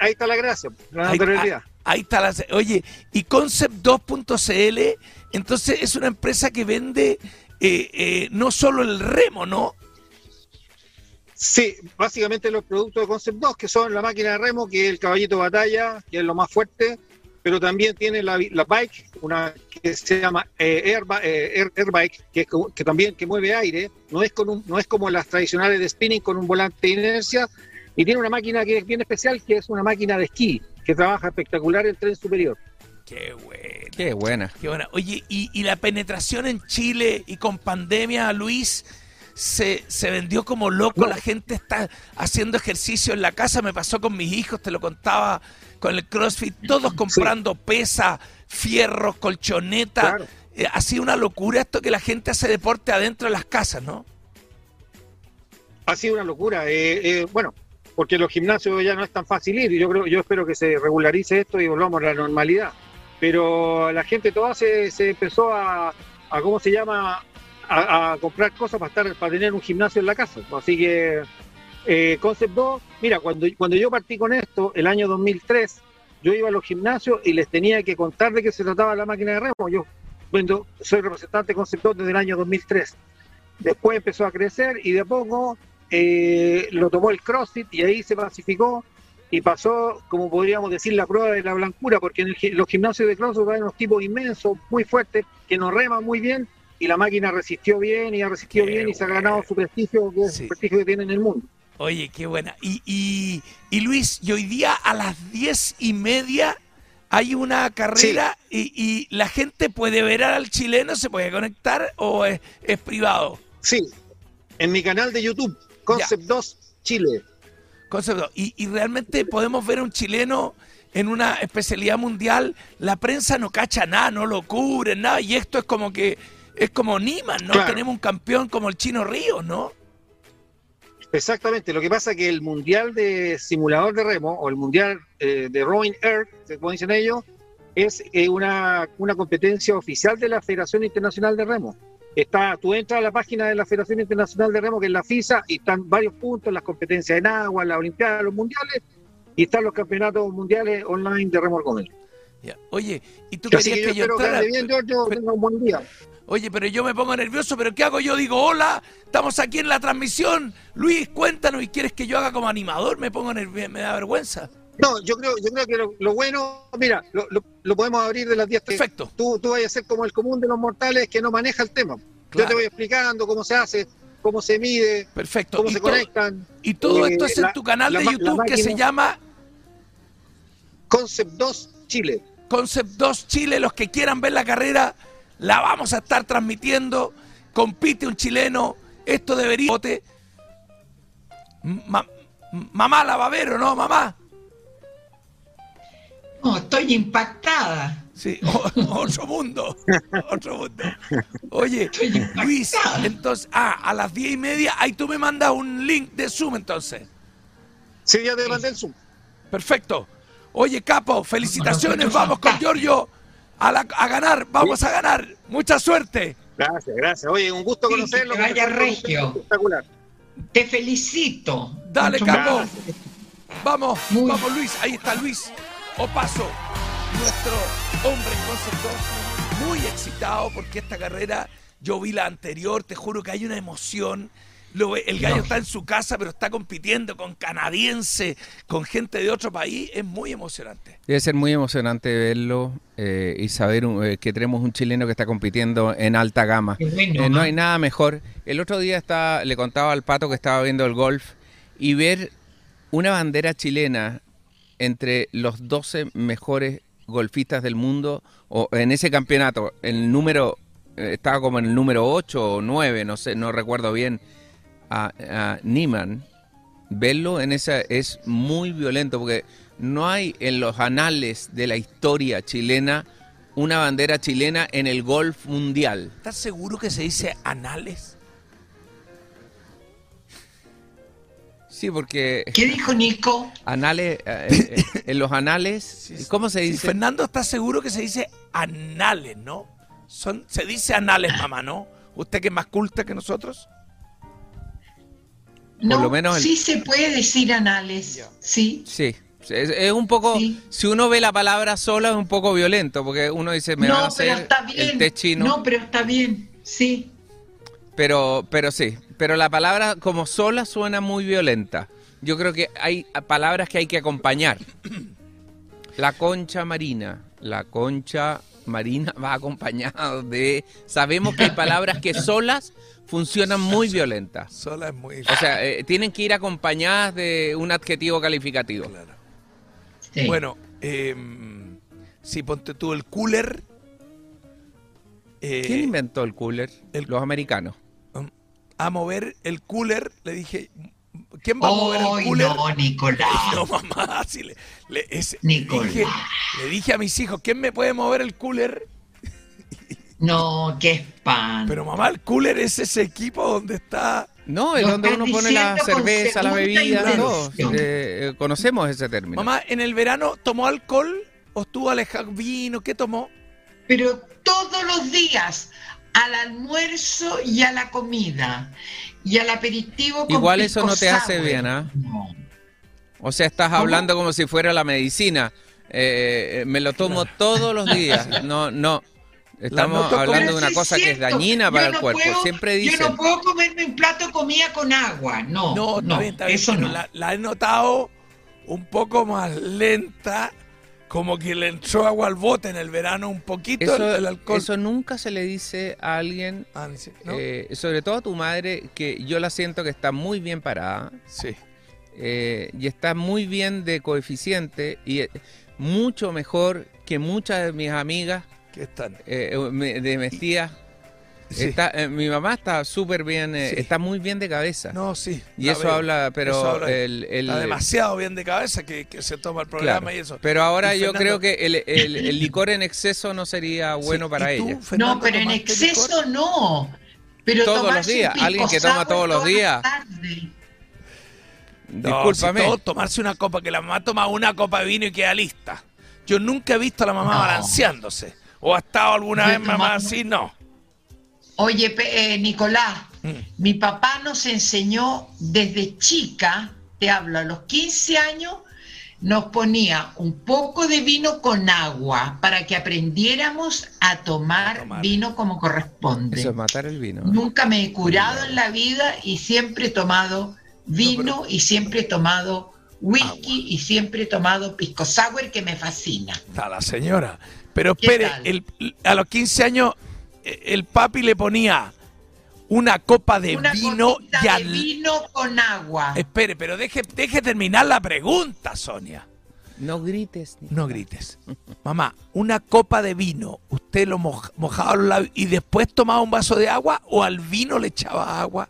ahí está la gracia, la ahí, naturalidad. ahí está la... Oye, y Concept2.cl, entonces es una empresa que vende eh, eh, no solo el remo, ¿no? Sí, básicamente los productos de Concept 2, que son la máquina de remo, que es el caballito de batalla, que es lo más fuerte, pero también tiene la, la bike, una que se llama eh, Air, eh, Air- Air Bike, que, es como- que también que mueve aire, no es, con un- no es como las tradicionales de spinning con un volante de inercia, y tiene una máquina que es bien especial, que es una máquina de esquí, que trabaja espectacular el tren superior. Qué bueno. Qué buena. Qué buena. Oye, y, y la penetración en Chile y con pandemia, Luis, se, se vendió como loco. La gente está haciendo ejercicio en la casa. Me pasó con mis hijos, te lo contaba con el CrossFit. Todos comprando pesas, fierros, colchonetas. Claro. Eh, ha sido una locura esto que la gente hace deporte adentro de las casas, ¿no? ha sido una locura. eh, eh, bueno, porque los gimnasios ya no es tan fácil ir y yo creo, yo espero que se regularice esto y volvamos a la normalidad. pero la gente toda se, se empezó a, a, ¿cómo se llama? A, a comprar cosas para estar para tener un gimnasio en la casa. Así que eh, Concept 2, mira, cuando, cuando yo partí con esto, el año 2003, yo iba a los gimnasios y les tenía que contar de qué se trataba la máquina de remo. Yo bueno, soy representante de Concept 2 desde el año 2003. Después empezó a crecer y de poco eh, lo tomó el CrossFit y ahí se pacificó y pasó, como podríamos decir, la prueba de la blancura, porque en el los gimnasios de CrossFit hay unos tipos inmensos, muy fuertes, que nos reman muy bien y la máquina resistió bien y ha resistido Qué bien y se ha ganado su prestigio, que es el prestigio que tiene en el mundo. Oye, qué buena. Y, y, y Luis, y hoy día a las diez y media hay una carrera y, y la gente puede ver al chileno, se puede conectar o es, es privado. Sí, en mi canal de YouTube, Concept 2 Chile. Concepto. Y, y realmente podemos ver a un chileno en una especialidad mundial. La prensa no cacha nada, no lo cubre, nada. Y esto es como que es como Niman, ¿no? Claro. Tenemos un campeón como el Chino Ríos, ¿no? Exactamente, lo que pasa es que el Mundial de Simulador de Remo, o el Mundial eh, de Rowing Air, como dicen ellos, es eh, una, una competencia oficial de la Federación Internacional de Remo. Está, tú entras a la página de la Federación Internacional de Remo, que es la FISA, y están varios puntos, las competencias en agua, las Olimpiadas, los Mundiales, y están los campeonatos mundiales online de remo. Ya. Oye, ¿y tú Así querías que yo que yo espero entrara? bien, Giorgio, tenga un buen día. Oye, pero yo me pongo nervioso, pero ¿qué hago yo? Digo, hola, estamos aquí en la transmisión. Luis, cuéntanos, ¿y quieres que yo haga como animador? Me pongo nervioso, me da vergüenza. No, yo creo, yo creo que lo, lo bueno, mira, lo, lo- lo podemos abrir de las 10 Perfecto. Tú, tú vayas a ser como el común de los mortales que no maneja el tema. Yo te voy explicando cómo se hace, cómo se mide, Perfecto. cómo y, se conectan. y todo Eh, esto es en la- tu canal de la YouTube que se llama Concept 2 Chile. Concept 2 Chile. Los que quieran ver la carrera, la vamos a estar transmitiendo. Compite un chileno. Esto debería. Ma- mamá la va a ver o no, mamá. No, estoy impactada. Sí, [laughs] o- otro mundo. Otro mundo. Oye. Luis, entonces, ah, a las diez y media, ahí tú me mandas un link de Zoom entonces. Sí, ya te mandé el Zoom. Perfecto. Oye, Capo, felicitaciones, vamos con. Giorgio a, la- a ganar, vamos a ganar. Mucha suerte. Gracias, gracias. Oye, un gusto Sí, conocerlo. que vaya regio. Espectacular. Te felicito. Dale, más. Vamos, Muy- vamos Luis, ahí está Luis Opaso, nuestro hombre en concepto, muy excitado porque esta carrera, yo vi la anterior, te juro que hay una emoción. Lo ve- el gallo No. está en su casa, pero está compitiendo con canadiense, con gente de otro país, es muy emocionante. Debe ser muy emocionante verlo eh, y saber eh, que tenemos un chileno que está compitiendo en alta gama. Bueno, Eh, no hay nada mejor. El otro día estaba, le contaba al pato que estaba viendo el golf y ver una bandera chilena entre los 12 mejores golfistas del mundo o en ese campeonato, el número estaba como en el número 8 o 9, no sé, no recuerdo bien, a, a Niemann, verlo en esa es muy violento porque no hay en los anales de la historia chilena una bandera chilena en el golf mundial. ¿Estás seguro que se dice anales? Sí, porque ¿Qué dijo Nico? anales, eh, [laughs] eh, en los anales, ¿cómo se Sí, dice? Fernando está seguro que se dice anales, ¿no? Son, se dice anales, mamá, ¿no? ¿Usted que es más culta que nosotros? No, lo menos el- sí se puede decir anales. Sí. Sí, es, es un poco, Sí. si uno ve la palabra sola es un poco violento, porque uno dice, me van a No, pero está bien. el té chino, No, pero está bien. Sí. pero, pero sí, pero la palabra como sola suena muy violenta. Yo creo que hay palabras que hay que acompañar. [clears throat] La concha marina, la concha marina [laughs] va acompañado de, sabemos que hay palabras que solas funcionan muy violentas. Sola es muy... O sea, eh, tienen que ir acompañadas de un adjetivo calificativo. Claro. sí. Bueno, eh, si ponte tú el cooler... eh, ¿Quién inventó el cooler? el- Los americanos. a mover el cooler, le dije, ¿quién va a mover el cooler? no, Nicolás. [laughs] No, mamá, así le, le- ese- Nicolás. dije, le dije a mis hijos, ¿quién me puede mover el cooler? No, qué espanto. Pero mamá, el cooler es ese equipo donde está... No, es Lo donde uno pone la cerveza, la bebida, todo. Eh, eh, conocemos ese término. Mamá, en el verano tomó alcohol ¿O estuvo alejado vino? ¿Qué tomó? Pero todos los días, al almuerzo y a la comida, y al aperitivo con Igual eso no te hace bien, ¿ah? No. O sea, estás ¿Cómo? hablando como si fuera la medicina. Eh, eh, me lo tomo todos los días. [laughs] No, no. Estamos hablando de una cosa que es dañina yo para el cuerpo. puedo- Siempre Yo dicen. no puedo comerme un plato de comida con agua, no. No, No, está bien, está bien, eso no. La, la he notado un poco más lenta, como que le entró agua al bote en el verano un poquito el, alcohol. eso nunca se le dice a alguien, Ah, eh, sobre todo a tu madre, que yo la siento que está muy bien parada sí. eh, y está muy bien de coeficiente y eh, mucho mejor que muchas de mis amigas ¿Qué están? eh, me- de mis tías. Sí. Está, eh, mi mamá está súper bien, eh, Sí. está muy bien de cabeza. No, sí. y eso veo. habla, pero Eso habla- el, el- Está demasiado bien de cabeza que, que se toma el programa claro. y eso. Pero ahora Y yo Fernando- creo que el, el- el [laughs] licor en exceso no sería bueno Sí, para ¿y tú, ella. Fernando, No, pero en exceso licor? no. Pero Todos los días, alguien que toma todos los días. No, Discúlpame. si todo, tomarse una copa, que la mamá toma una copa de vino y queda lista. Yo nunca he visto a la mamá No. balanceándose. ¿O ha estado alguna vez mamá así? No. Oye, eh, Nicolás, Mm. mi papá nos enseñó desde chica, te hablo, a los 15 años, nos ponía un poco de vino con agua para que aprendiéramos a tomar, A tomar. vino como corresponde. Eso es matar el vino. Nunca me he curado en la vida y siempre he tomado vino y siempre he tomado whisky y siempre he tomado pisco sour que me fascina. Está la señora. Pero ¿Qué espere, el- a los 15 años eh, el papi le ponía una copa de Una vino y de al... vino con agua. Espere, pero deje, deje terminar la pregunta, Sonia. No grites. No grites. Mamá, una copa de vino, ¿usted lo moj- mojaba los labios y después tomaba un vaso de agua o al vino le echaba agua?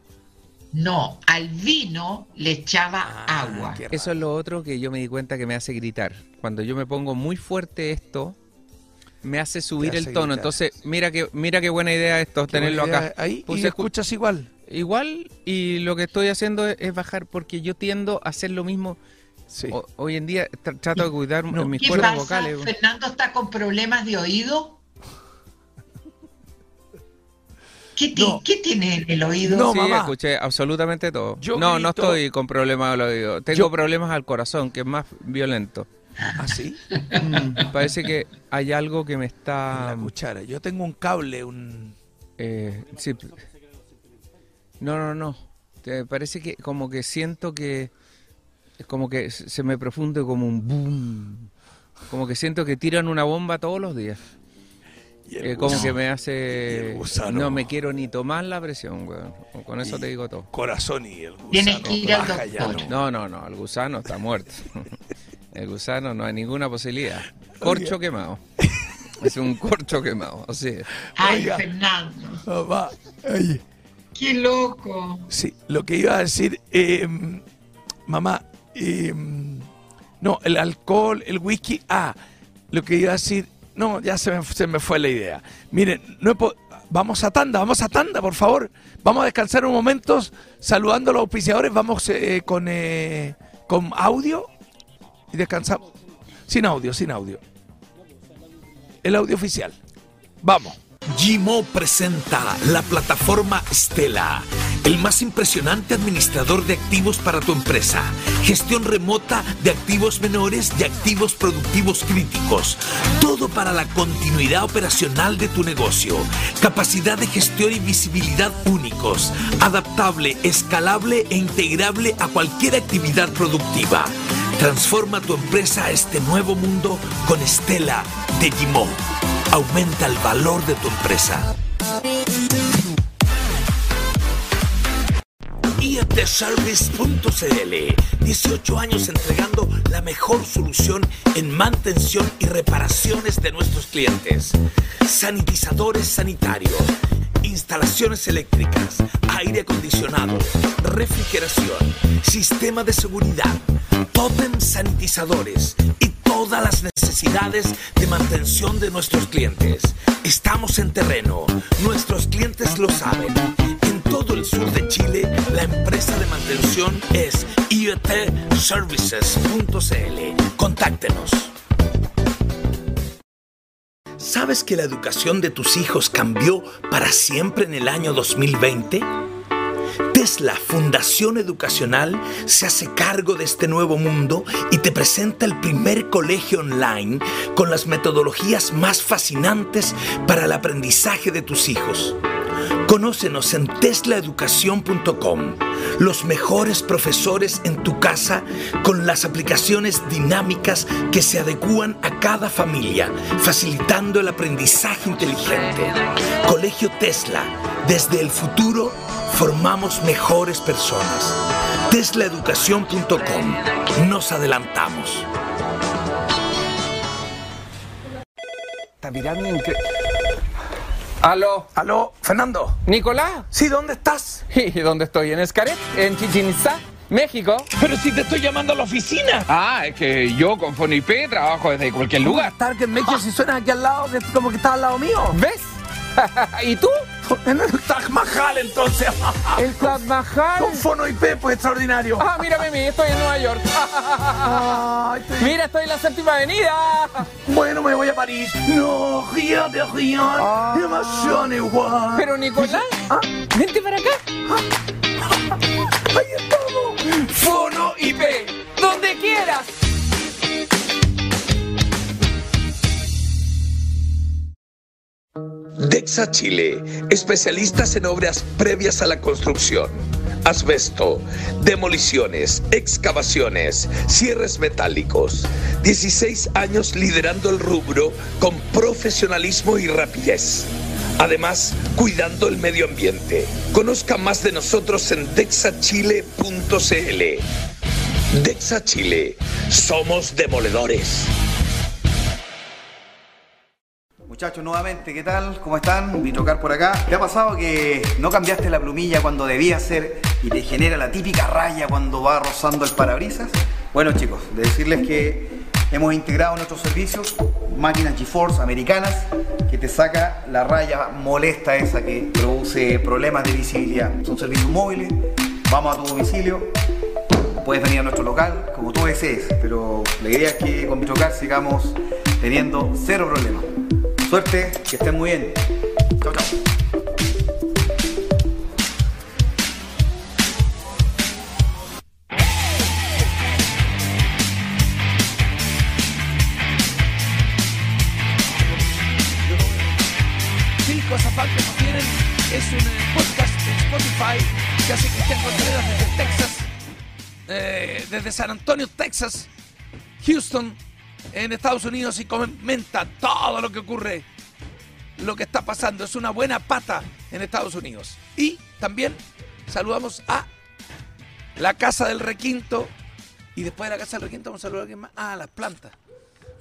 No, al vino le echaba Ah, agua. Eso es lo otro que yo me di cuenta que me hace gritar. Cuando yo me pongo muy fuerte esto, me hace subir el tono. gritar. Entonces, mira que mira qué buena idea esto, Qué tenerlo acá. Ahí Puse y escu- escuchas igual. Igual, y lo que estoy haciendo es, es bajar, porque yo tiendo a hacer lo mismo. Sí. O- hoy en día tra- trato de cuidar No, mis ¿Qué cuerdas pasa? vocales. ¿Fernando está con problemas de oído? ¿Qué, ti- No. qué tiene en el oído? No, sí, mamá. escuché absolutamente todo. Yo no, no estoy con problemas al oído. Tengo Yo- problemas al corazón, que es más violento. ¿Ah, sí? Mm, Parece que hay algo que me En está... la cuchara. Yo tengo un cable, un... eh, sí. No, no, no. Te parece que como que siento que... Como que se me profunde como un boom. Como que siento que tiran una bomba todos los días. y el Eh, como que me Y hace... el gusano. No me quiero ni tomar la presión, weón. Con eso Y- te digo todo. Corazón y el gusano. Tienes que ir al baja ya, doctor. No, no, no, el gusano está muerto. [laughs] El gusano no hay ninguna posibilidad. Corcho quemado. Es un corcho quemado, así es. Ay, Oiga. Fernando, oye, qué loco. sí, lo que iba a decir, eh, mamá, eh, no, el alcohol, el whisky, ah, lo que iba a decir, no, ya se me, se me fue la idea. Miren, no he po- vamos a tanda, vamos a tanda, por favor. Vamos a descansar un momento saludando a los auspiciadores, vamos eh, con, eh, con audio y descansamos. Sin audio, sin audio. El audio oficial. Vamos. Gimo presenta la plataforma Stella, el más impresionante administrador de activos para tu empresa. Gestión remota de activos menores y activos productivos críticos. Todo para la continuidad operacional de tu negocio. Capacidad de gestión y visibilidad únicos. Adaptable, escalable e integrable a cualquier actividad productiva. Transforma tu empresa a este nuevo mundo con Stella de Gimo. Aumenta el valor de tu empresa. IETService.cl 18 años entregando la mejor solución en mantención y reparaciones de nuestros clientes. Sanitizadores sanitarios, instalaciones eléctricas, aire acondicionado, refrigeración, sistema de seguridad, totem sanitizadores y todas las necesidades de mantención de nuestros clientes. Estamos en terreno, nuestros clientes lo saben. En todo el sur de Chile, la empresa de mantención es IoTServices.cl. Contáctenos. ¿Sabes que la educación de tus hijos cambió para siempre en el año 2020? Tesla Fundación Educacional se hace cargo de este nuevo mundo y te presenta el primer colegio online con las metodologías más fascinantes para el aprendizaje de tus hijos. Conócenos en teslaeducación.com, los mejores profesores en tu casa con las aplicaciones dinámicas que se adecúan a cada familia, facilitando el aprendizaje inteligente. Colegio Tesla, desde el futuro formamos mejores personas. Teslaeducación.com, nos adelantamos. Aló. Aló, Fernando. Nicolás. Sí, ¿dónde estás? [laughs] ¿Y dónde estoy? En Escaret, en Chichen Itzá, México. Pero si te estoy llamando a la oficina. Ah, es que yo con Fonip trabajo desde cualquier lugar. Target Major, si suena aquí al lado, que como que estás al lado mío. ¿Ves? [laughs] ¿Y tú? En el Taj Mahal, entonces. [laughs] El Taj Mahal. Con Fono IP, pues extraordinario. Ah, mírame a mí, estoy en Nueva York. [laughs] Ay, te- Mira, estoy en la séptima avenida. Bueno, me voy a París. No, fíjate, fíjate. Demasiado igual. Pero Nicolás, vente para acá. Ahí estamos. Fono IP, donde quieras. Dexa Chile, especialistas en obras previas a la construcción. Asbesto, demoliciones, excavaciones, cierres metálicos. 16 años liderando el rubro con profesionalismo y rapidez. Además, cuidando el medio ambiente. Conozca más de nosotros en dexachile.cl. Dexa Chile, somos demoledores. Muchachos, nuevamente, ¿qué tal? ¿Cómo están? Vitrocar por acá. ¿Te ha pasado que no cambiaste la plumilla cuando debía ser y te genera la típica raya cuando va rozando el parabrisas? Bueno chicos, de decirles que hemos integrado nuestros servicios máquinas GeForce americanas que te saca la raya molesta esa que produce problemas de visibilidad. Son servicios móviles, vamos a tu domicilio, puedes venir a nuestro local como tú desees, pero la idea es que con Vitrocar sigamos teniendo cero problemas. Suerte, que estén muy bien. Chao, chao. Es un eh, podcast de Spotify que hace Cristian Contreras desde Texas, eh, desde San Antonio, Texas, Houston, en Estados Unidos y comenta todo lo que ocurre, lo que está pasando. Es una buena pata en Estados Unidos. Y también saludamos a la Casa del Requinto. Y después de la Casa del Requinto vamos a saludar a quién más. Ah, las plantas.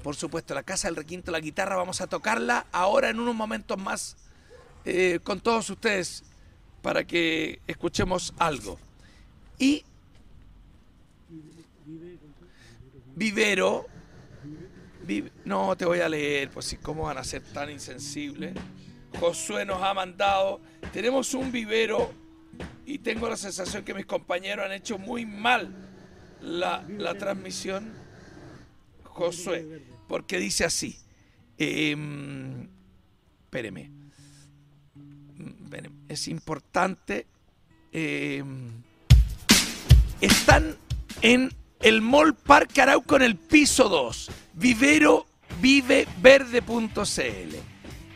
Por supuesto, la Casa del Requinto, la guitarra, vamos a tocarla ahora en unos momentos más eh, con todos ustedes para que escuchemos algo. Y Vivero, Vi- no te voy a leer, pues sí, cómo van a ser tan insensibles. Josué nos ha mandado, tenemos un vivero y tengo la sensación que mis compañeros han hecho muy mal la, la transmisión. Josué, porque dice así. Mm, espéreme, Es importante. em, están en el Mall Parque Arauco en el piso 2. Vivero viveverde.cl.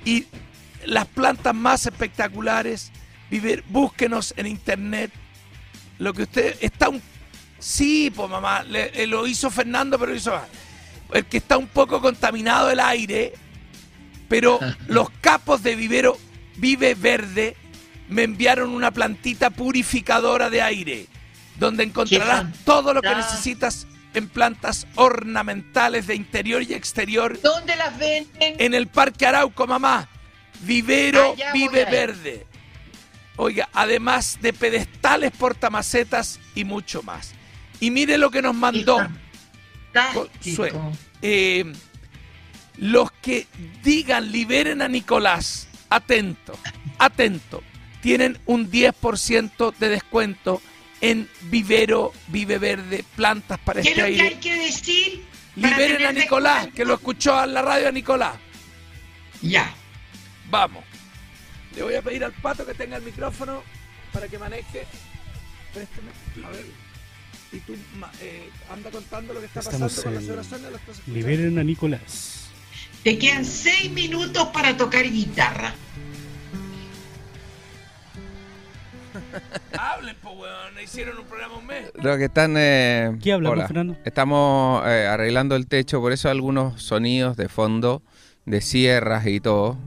Y las plantas más espectaculares, viver, búsquenos en internet. Lo que usted está un Sí, pues mamá, le- eh, lo hizo Fernando, pero lo hizo. El que está un poco contaminado el aire, pero [laughs] los capos de vivero Vive Verde me enviaron una plantita purificadora de aire, donde encontrarás todo lo que necesitas en plantas ornamentales de interior y exterior. ¿Dónde las venden? En el Parque Arauco, mamá. Vivero Allá Vive. Verde. Oiga, además de pedestales, portamacetas y mucho más. Y mire lo que nos mandó. Eh, los que digan liberen a Nicolás, atento, atento, tienen un 10% de descuento en Vivero Vive Verde, plantas para ¿Qué es este lo que aire. hay que decir? Liberen a Nicolás, que lo escuchó a la radio a Nicolás. Ya. Vamos. Le voy a pedir al pato que tenga el micrófono para que maneje. Préstame. A ver. Y tú ma- eh, anda contando lo que está Estamos pasando con la en señora. Liberen a Nicolás. Te quedan seis minutos para tocar guitarra. Hablen, po, weón. Hicieron un programa un mes. Lo que están. eh, ¿Qué hablamos, hola. Fernando? Estamos eh, arreglando el techo, por eso algunos sonidos de fondo, de sierras y todo.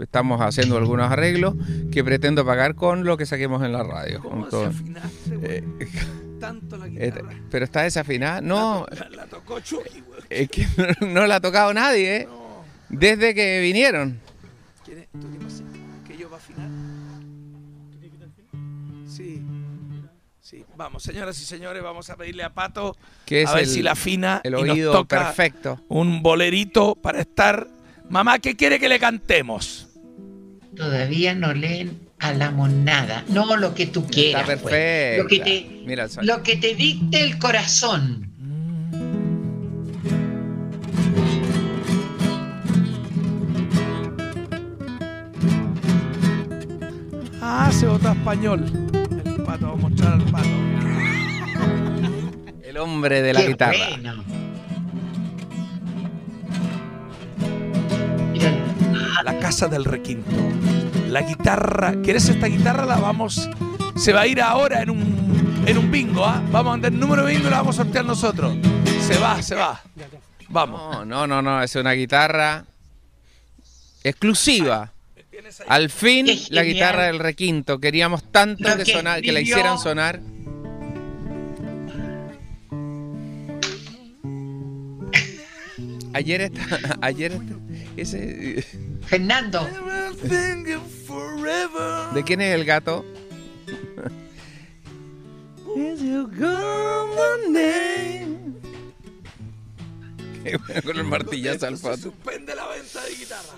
Estamos haciendo algunos arreglos que pretendo pagar con lo que saquemos en la radio. ¿Cómo con todo. desafinaste, Eh, weón? [laughs] Tanto la eh, guitarra. pero está desafinada. No, La, la tocó Chucky, weón. es que [laughs] no, no la ha tocado nadie, ¿eh? Desde que vinieron. Vamos, señoras y señores, vamos a pedirle a Pato Que es a ver el- si la afina el y nos oído toca perfecto. un bolerito para estar. Mamá, ¿qué quiere que le cantemos? Todavía no leen a la monada. No lo que tú quieras. Está pues. perfecto. Lo que te, Mira el sol. lo que te dicte el corazón. Ah, se vota español. El pato, vamos a mostrar al pato. Hombre de la Qué guitarra. bueno. La casa del requinto. La guitarra. ¿Quieres esta guitarra? La vamos. Se va a ir ahora en un, en un bingo, ¿ah? Vamos a andar el número de bingo y la vamos a sortear nosotros. Se va, se va. Vamos. No, no, no, no, es una guitarra exclusiva. Al fin la guitarra del requinto. Queríamos tanto que, sonar- que la hicieran sonar. Ayer está, [laughs] ayer está- ese [laughs] Fernando, ¿De quién es el gato? [laughs] Qué bueno con el martillazo al fondo. suspende la venta de guitarra.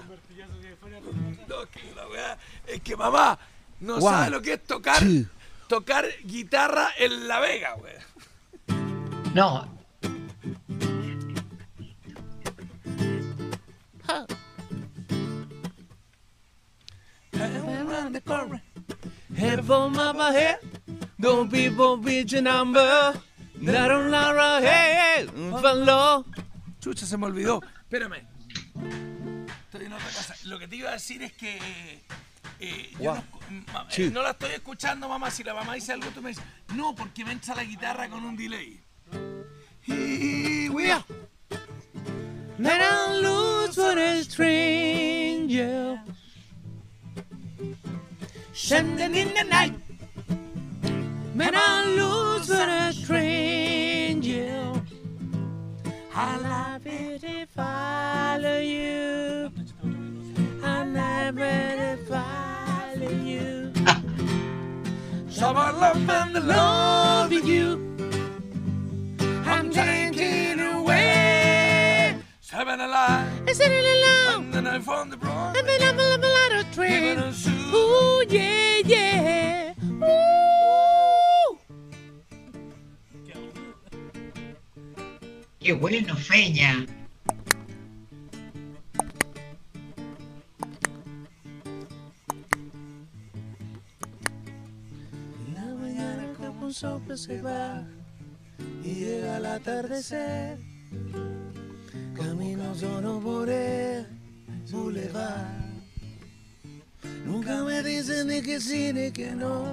No, que la weá- es que mamá no One, sabe lo que es tocar, two. tocar guitarra en La Vega, güey. no. Head for my head, don't people beat your number. Lara, hey, follow. Chucha, se me olvidó. Espérame. Estoy en otra cosa. Lo que te iba a decir es que. eh, yo no, eh, no la estoy escuchando, mamá. Si la mamá dice algo, tú me dices. No, porque me entra la guitarra con un delay. Here we are. Let I lose for a stranger. Standing in the night. When I lose for a stranger. I love it if I follow you. I love it if I follow you. So I love and the Love you. I'm taking away. Seven alive. Alone? And then I found the broad. I've been up a lot of train. Ooh, yeah, yeah. Ooh. Qué bueno, Feña. La mañana como un soplo se va y llega el atardecer. Camino solo por el boulevard. Nunca me dicen ni que sí ni que no.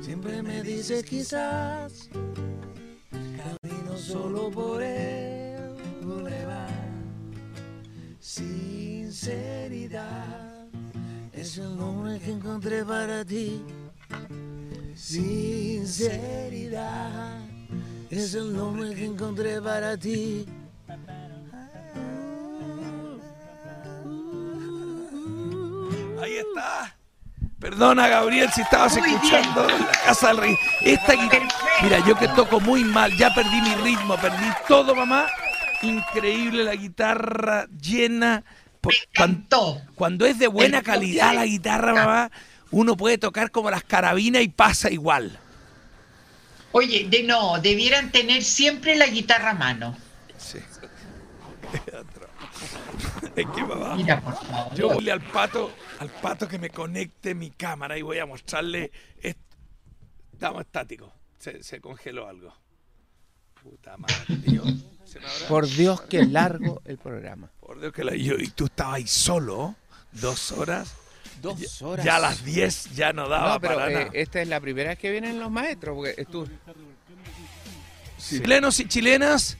Siempre me dice quizás. Camino solo por el boulevard. Sinceridad es el nombre que encontré para ti. Sinceridad es el nombre que encontré para ti. Perdona, Gabriel, si estabas escuchando la casa del rey. Esta guitarra. Mira, yo que toco muy mal, ya perdí mi ritmo, perdí todo, mamá. Increíble la guitarra llena. Por- cuan- Cuando, es de buena calidad la guitarra, mamá, uno puede tocar como las carabinas y pasa igual. Oye, de no, debieran tener siempre la guitarra a mano. Sí. [laughs] Es que mamá, Mira, por favor. yo voy al pato, al pato que me conecte mi cámara y voy a mostrarle. est- Estamos estáticos. Se, se congeló algo. Puta madre, tío. Por Dios, qué largo el programa. Por Dios que la yo y tú estabas ahí solo dos horas. Dos Ya- horas. Ya a las 10 ya no daba No, pero para eh, nada. esta es la primera vez que vienen los maestros, porque estuvo... Chilenos y chilenas,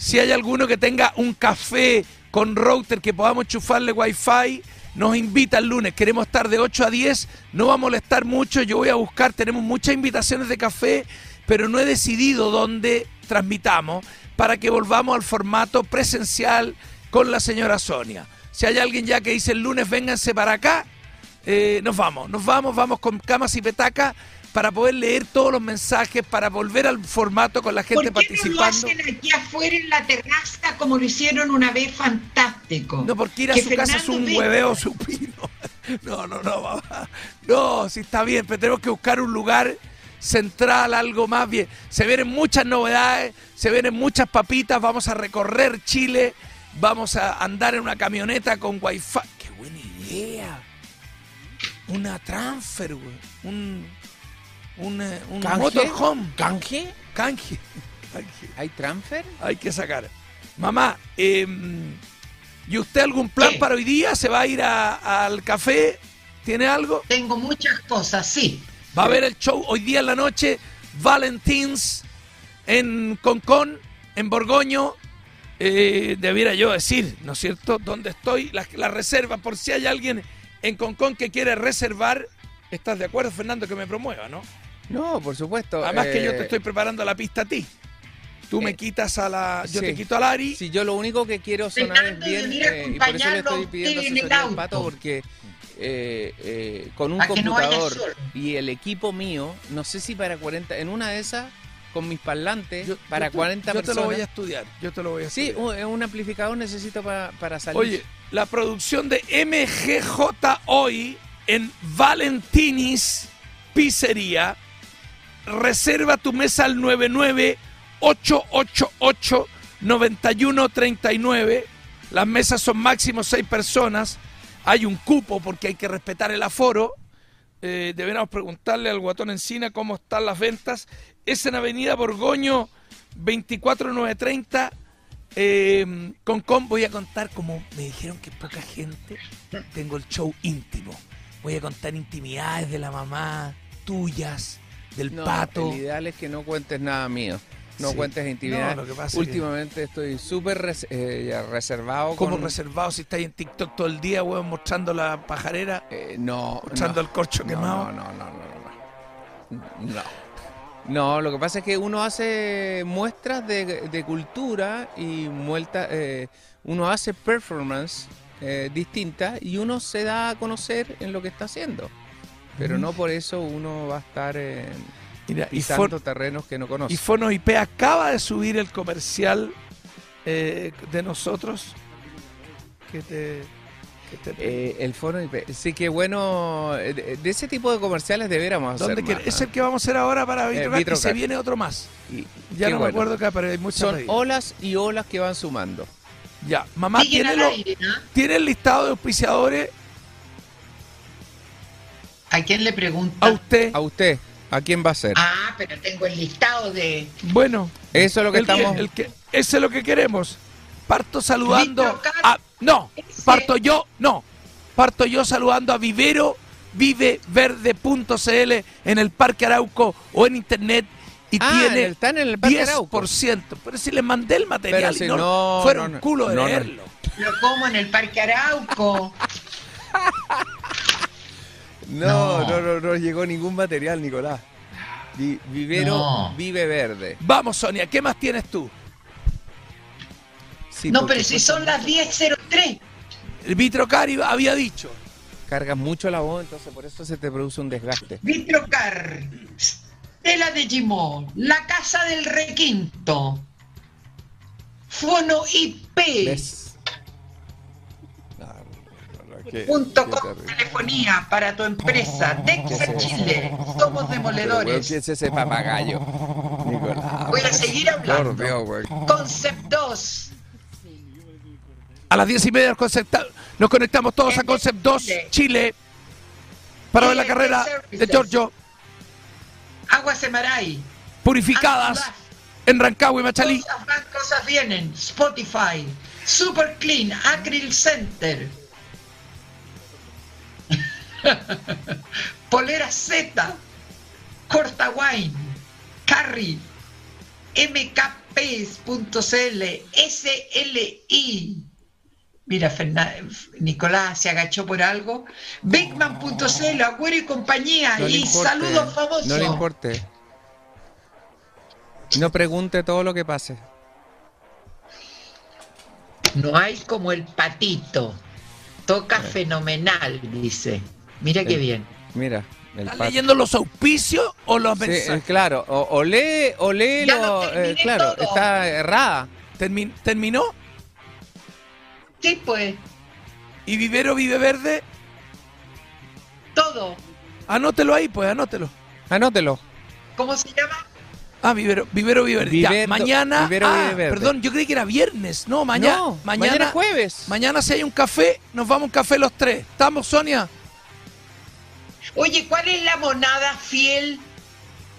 si hay alguno que tenga un café con router que podamos chufarle wifi, nos invita el lunes. Queremos estar de 8 a 10, no va a molestar mucho. Yo voy a buscar, tenemos muchas invitaciones de café, pero no he decidido dónde transmitamos para que volvamos al formato presencial con la señora Sonia. Si hay alguien ya que dice el lunes, vénganse para acá, eh, nos vamos, nos vamos, vamos con camas y petacas para poder leer todos los mensajes, para volver al formato con la gente ¿Por qué no lo participando. hacen aquí afuera en la terraza como lo hicieron una vez fantástico? No, porque ir a Que su casa es un hueveo supino. [laughs] No, no, no, mamá. No, sí está bien, pero tenemos que buscar un lugar central, algo más bien. Se vienen muchas novedades, se vienen muchas papitas, vamos a recorrer Chile, vamos a andar en una camioneta con wifi. ¡Qué buena idea! Una transfer, güey. Un, un, un ¿Canje? motorhome. ¿Canje? Canje. Canje. ¿Hay transfer? Hay que sacar. Mamá, em, ¿y usted algún plan ¿Qué? para hoy día? ¿Se va a ir a- al café? ¿Tiene algo? Tengo muchas cosas, sí. Va a haber el show hoy día en la noche, Valentins, en Concón, en Borgoño. Eh, debiera yo decir, ¿no es cierto?, dónde estoy, la, la reserva, por si hay alguien en Concón que quiere reservar. ¿Estás de acuerdo, Fernando, que me promueva, no? No, por supuesto. Además que yo eh, te estoy preparando la pista a ti. Tú me eh, quitas a la... Yo sí. te quito a Lari. Si yo lo único que quiero sonar es bien, eh, y por eso le estoy pidiendo asesoría al pato, porque eh, eh, con un no computador y el equipo mío, no sé si para 40, en una de esas, con mis parlantes, Yo- para yo te- 40 yo te personas. lo voy a estudiar. Yo te lo voy a Sí, estudiar. un, es un amplificador necesito para, para salir. Oye, la producción de MGJ hoy en Valentinis Pizzería. Reserva tu mesa al 998889139. Las mesas son máximo seis personas. Hay un cupo porque hay que respetar el aforo. Eh, deberíamos preguntarle al guatón Encina cómo están las ventas. Es en Avenida Borgoño 24930. Eh, con con voy a contar, como me dijeron que poca gente, tengo el show íntimo. Voy a contar intimidades de la mamá, tuyas, del No, pato. El ideal es que no cuentes nada mío. No Sí. cuentes intimidades. No, lo que pasa es que- Últimamente estoy súper res- eh, reservado. Con- reservado si estáis en TikTok todo el día, weón, mostrando la pajarera, Eh, no. mostrando no. el corcho quemado. No, no, no, no, no. No. No, lo que pasa es que uno hace muestras de, de cultura y muelta, eh, uno hace performance eh, distintas y uno se da a conocer en lo que está haciendo. Pero no por eso uno va a estar eh, Mira, y pisando terrenos que no conoce. Y Fono IP acaba de subir el comercial eh, de nosotros. Que te. Que te Eh, el foro IP. Sí, que bueno, eh, de, de ese tipo de comerciales deberíamos hacer ¿Dónde más, Es el que vamos a hacer ahora para Eh, Vitrocar, y se viene otro más. Y- Ya no bueno. me acuerdo acá, pero hay muchas Son pedidas. olas y olas que van sumando. Ya, mamá, ¿tiene, al lo- aire, ¿no? ¿tiene el listado de auspiciadores ¿A quién le pregunta? a usted? A usted, ¿a quién va a ser? Ah, pero tengo el listado de... Bueno, Eso es lo que el que- estamos. el que- ese es lo que queremos. Parto saludando a. No, Ese- parto yo, no. Parto yo saludando a Vivero, viveverde.cl en el Parque Arauco o en internet y Ah, tiene están en el Parque 10%. Arauco. Pero si les mandé el material Pero y si no, no, fueron no, culo de No, no. leerlo. Lo como en el Parque Arauco. [laughs] No, No. no, no, no llegó ningún material, Nicolás. Vi- Vivero No. vive verde. Vamos, Sonia, ¿qué más tienes tú? Sí, no, pero si son las 10.03. El Vitrocari había dicho. Cargas mucho la voz, entonces por eso se te produce un desgaste. Vitrocar, Stella de Gimón, La Casa del Requinto, Fono IP, ¿Ves? Com, telefonía para tu empresa, Dexa ¿Qué es eso? Chile, somos Pero, demoledores. ¿qué es ese papagayo? Nicolás. Voy a seguir hablando. Dios. Concept 2, A las diez y media nos, conecta- nos conectamos todos a Concept 2 Chile para ver la carrera de Giorgio. Agua Semaray. Purificadas en Rancagua y Machalí. Cosas van, cosas vienen. Spotify. Super Clean. Acryl Center. [laughs] Polera Z. Corta Wine. Carry. mkps.cl. SLI. Mira, Nicolás se agachó por algo. Beckman.cl, Agüero y compañía. No y importe, saludos famosos. No le importe. No pregunte todo lo que pase. No hay como el patito. Toca fenomenal, dice. Mira qué El- bien. Mira, ¿Estás leyendo los auspicios o los Sí, mensajes? eh, claro, o, o lee, o lee lo- lo eh, claro, todo. está errada. Termi- ¿Terminó? Sí, pues, ¿Y Vivero Vive Verde? todo. Anótelo ahí, pues, anótelo. Anótelo. ¿Cómo se llama? Ah, Vivero, Vivero Vive Verde. Ya, mañana. Vivero ah, Vive Verde. Perdón, yo creí que era viernes. No, mañana. No, mañana, mañana es jueves. Mañana si hay un café, nos vamos a un café los tres. ¿Estamos, Sonia? Oye, ¿cuál es la monada fiel?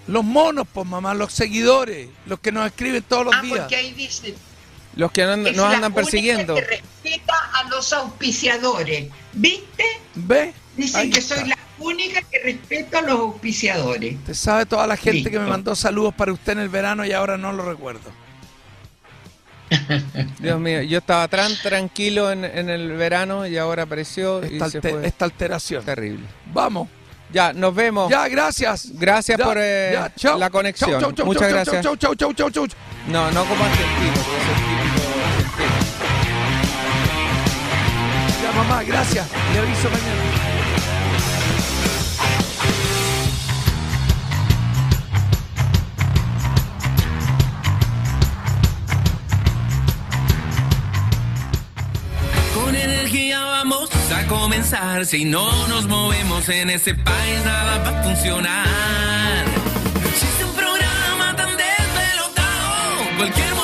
Los monos, pues, mamá, los seguidores, los que nos escriben todos los Ah, días. porque ahí dice. Los que no- es nos la andan única persiguiendo. Que respeta a los auspiciadores. ¿Viste? ¿Ve? Dicen Ahí que está. soy la única que respeto a los auspiciadores. Usted sabe toda la gente que me mandó saludos para usted en el verano y ahora no lo recuerdo. Dios mío, yo estaba tan tranquilo en, en el verano y ahora apareció y Esta, se alte- fue. esta alteración. Terrible. Vamos. Ya, nos vemos. Ya, gracias. Gracias Ya, por eh, ya, chao. la conexión. Chau, chau, chau, Muchas chau, gracias. Chau, chau, chau, chau, chau, chau. No, no como argentino, argentino. Ya, mamá, gracias. Le aviso mañana. Comenzar. Si no nos movemos en ese país, nada va a funcionar. Es un programa tan desvelotado, cualquier